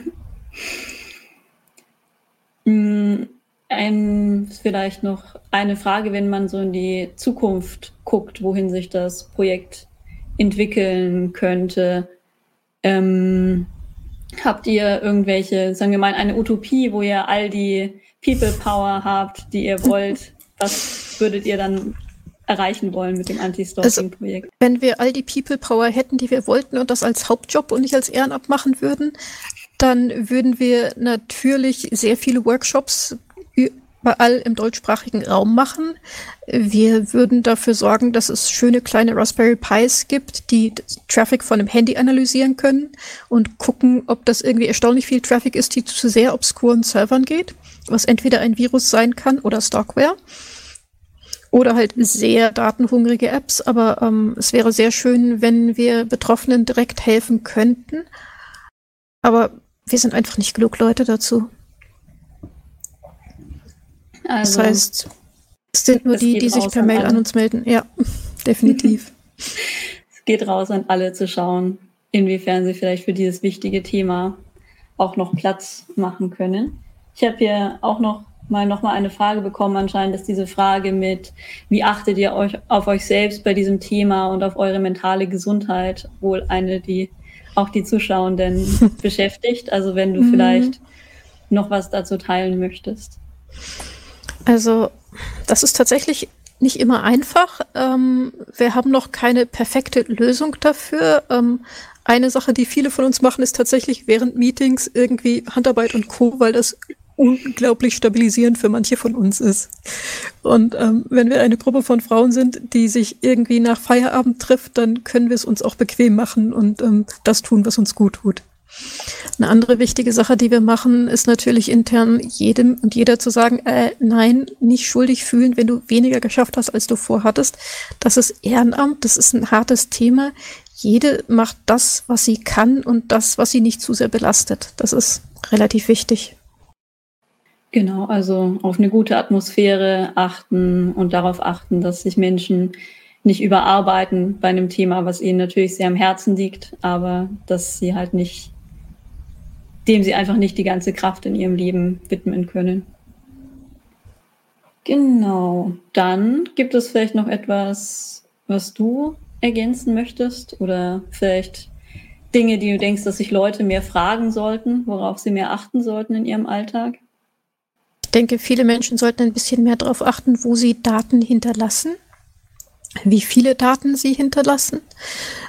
Ein, vielleicht noch eine Frage, wenn man so in die Zukunft guckt, wohin sich das Projekt entwickeln könnte. Ähm, habt ihr irgendwelche, sagen wir mal, eine Utopie, wo ihr all die People Power habt, die ihr wollt? Was würdet ihr dann erreichen wollen mit dem Anti-Stalking-Projekt? Also, wenn wir all die People Power hätten, die wir wollten und das als Hauptjob und nicht als Ehrenamt machen würden, dann würden wir natürlich sehr viele Workshops überall im deutschsprachigen Raum machen. Wir würden dafür sorgen, dass es schöne kleine Raspberry Pis gibt, die Traffic von einem Handy analysieren können und gucken, ob das irgendwie erstaunlich viel Traffic ist, die zu sehr obskuren Servern geht, was entweder ein Virus sein kann oder Stockware. Oder halt sehr datenhungrige Apps, aber ähm, es wäre sehr schön, wenn wir Betroffenen direkt helfen könnten. Aber wir sind einfach nicht genug Leute dazu. Also, das heißt, es sind nur die, die sich per Mail an, an uns melden. Ja, definitiv. es geht raus an alle zu schauen, inwiefern sie vielleicht für dieses wichtige Thema auch noch Platz machen können. Ich habe hier auch noch mal noch mal eine Frage bekommen. Anscheinend ist diese Frage mit, wie achtet ihr euch auf euch selbst bei diesem Thema und auf eure mentale Gesundheit, wohl eine, die auch die Zuschauenden beschäftigt. Also wenn du mhm. vielleicht noch was dazu teilen möchtest. Also das ist tatsächlich nicht immer einfach. Ähm, wir haben noch keine perfekte Lösung dafür. Ähm, eine Sache, die viele von uns machen, ist tatsächlich während Meetings irgendwie Handarbeit und Co., weil das unglaublich stabilisierend für manche von uns ist. Und ähm, wenn wir eine Gruppe von Frauen sind, die sich irgendwie nach Feierabend trifft, dann können wir es uns auch bequem machen und ähm, das tun, was uns gut tut. Eine andere wichtige Sache, die wir machen, ist natürlich intern jedem und jeder zu sagen, äh, nein, nicht schuldig fühlen, wenn du weniger geschafft hast, als du vorhattest. Das ist Ehrenamt, das ist ein hartes Thema. Jede macht das, was sie kann und das, was sie nicht zu sehr belastet. Das ist relativ wichtig. Genau, also auf eine gute Atmosphäre achten und darauf achten, dass sich Menschen nicht überarbeiten bei einem Thema, was ihnen natürlich sehr am Herzen liegt, aber dass sie halt nicht, dem sie einfach nicht die ganze Kraft in ihrem Leben widmen können. Genau, dann gibt es vielleicht noch etwas, was du ergänzen möchtest oder vielleicht Dinge, die du denkst, dass sich Leute mehr fragen sollten, worauf sie mehr achten sollten in ihrem Alltag? denke, viele Menschen sollten ein bisschen mehr darauf achten, wo sie Daten hinterlassen, wie viele Daten sie hinterlassen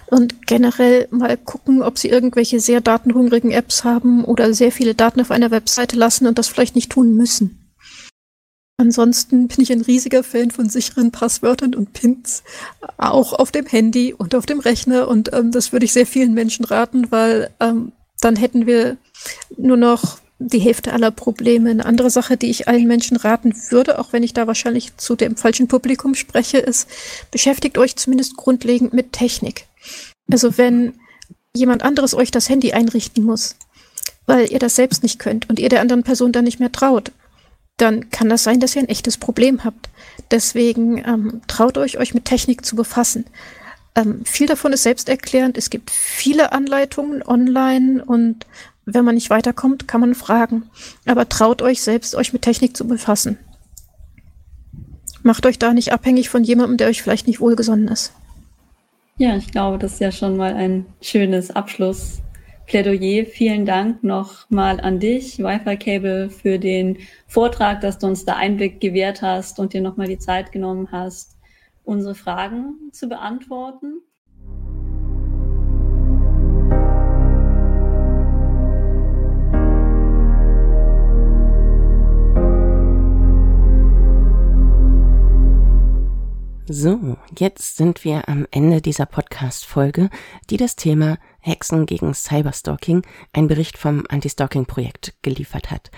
und generell mal gucken, ob sie irgendwelche sehr datenhungrigen Apps haben oder sehr viele Daten auf einer Webseite lassen und das vielleicht nicht tun müssen. Ansonsten bin ich ein riesiger Fan von sicheren Passwörtern und Pins, auch auf dem Handy und auf dem Rechner. Und ähm, das würde ich sehr vielen Menschen raten, weil ähm, dann hätten wir nur noch die Hälfte aller Probleme. Eine andere Sache, die ich allen Menschen raten würde, auch wenn ich da wahrscheinlich zu dem falschen Publikum spreche, ist, beschäftigt euch zumindest grundlegend mit Technik. Also wenn jemand anderes euch das Handy einrichten muss, weil ihr das selbst nicht könnt und ihr der anderen Person dann nicht mehr traut, dann kann das sein, dass ihr ein echtes Problem habt. Deswegen ähm, traut euch, euch mit Technik zu befassen. Ähm, viel davon ist selbsterklärend. Es gibt viele Anleitungen online und wenn man nicht weiterkommt, kann man fragen. Aber traut euch selbst, euch mit Technik zu befassen. Macht euch da nicht abhängig von jemandem, der euch vielleicht nicht wohlgesonnen ist. Ja, ich glaube, das ist ja schon mal ein schönes Abschlussplädoyer. Vielen Dank nochmal an dich, Wi-Fi Cable, für den Vortrag, dass du uns da Einblick gewährt hast und dir nochmal die Zeit genommen hast, unsere Fragen zu beantworten. So, jetzt sind wir am Ende dieser Podcast-Folge, die das Thema Hexen gegen Cyberstalking, ein Bericht vom Anti-Stalking-Projekt geliefert hat.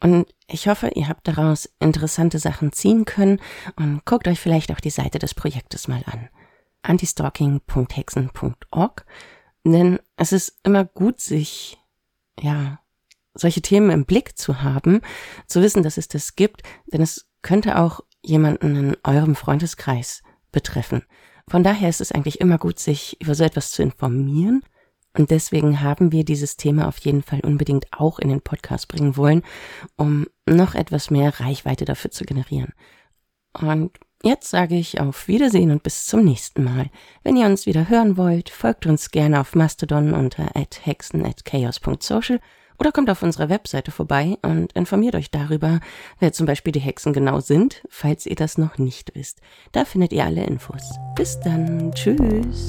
Und ich hoffe, ihr habt daraus interessante Sachen ziehen können und guckt euch vielleicht auch die Seite des Projektes mal an. antistalking.hexen.org, denn es ist immer gut, sich, ja, solche Themen im Blick zu haben, zu wissen, dass es das gibt, denn es könnte auch jemanden in eurem Freundeskreis betreffen. Von daher ist es eigentlich immer gut, sich über so etwas zu informieren. Und deswegen haben wir dieses Thema auf jeden Fall unbedingt auch in den Podcast bringen wollen, um noch etwas mehr Reichweite dafür zu generieren. Und jetzt sage ich auf Wiedersehen und bis zum nächsten Mal. Wenn ihr uns wieder hören wollt, folgt uns gerne auf Mastodon unter hexen@chaos.social oder kommt auf unserer Webseite vorbei und informiert euch darüber, wer zum Beispiel die Hexen genau sind, falls ihr das noch nicht wisst. Da findet ihr alle Infos. Bis dann. Tschüss.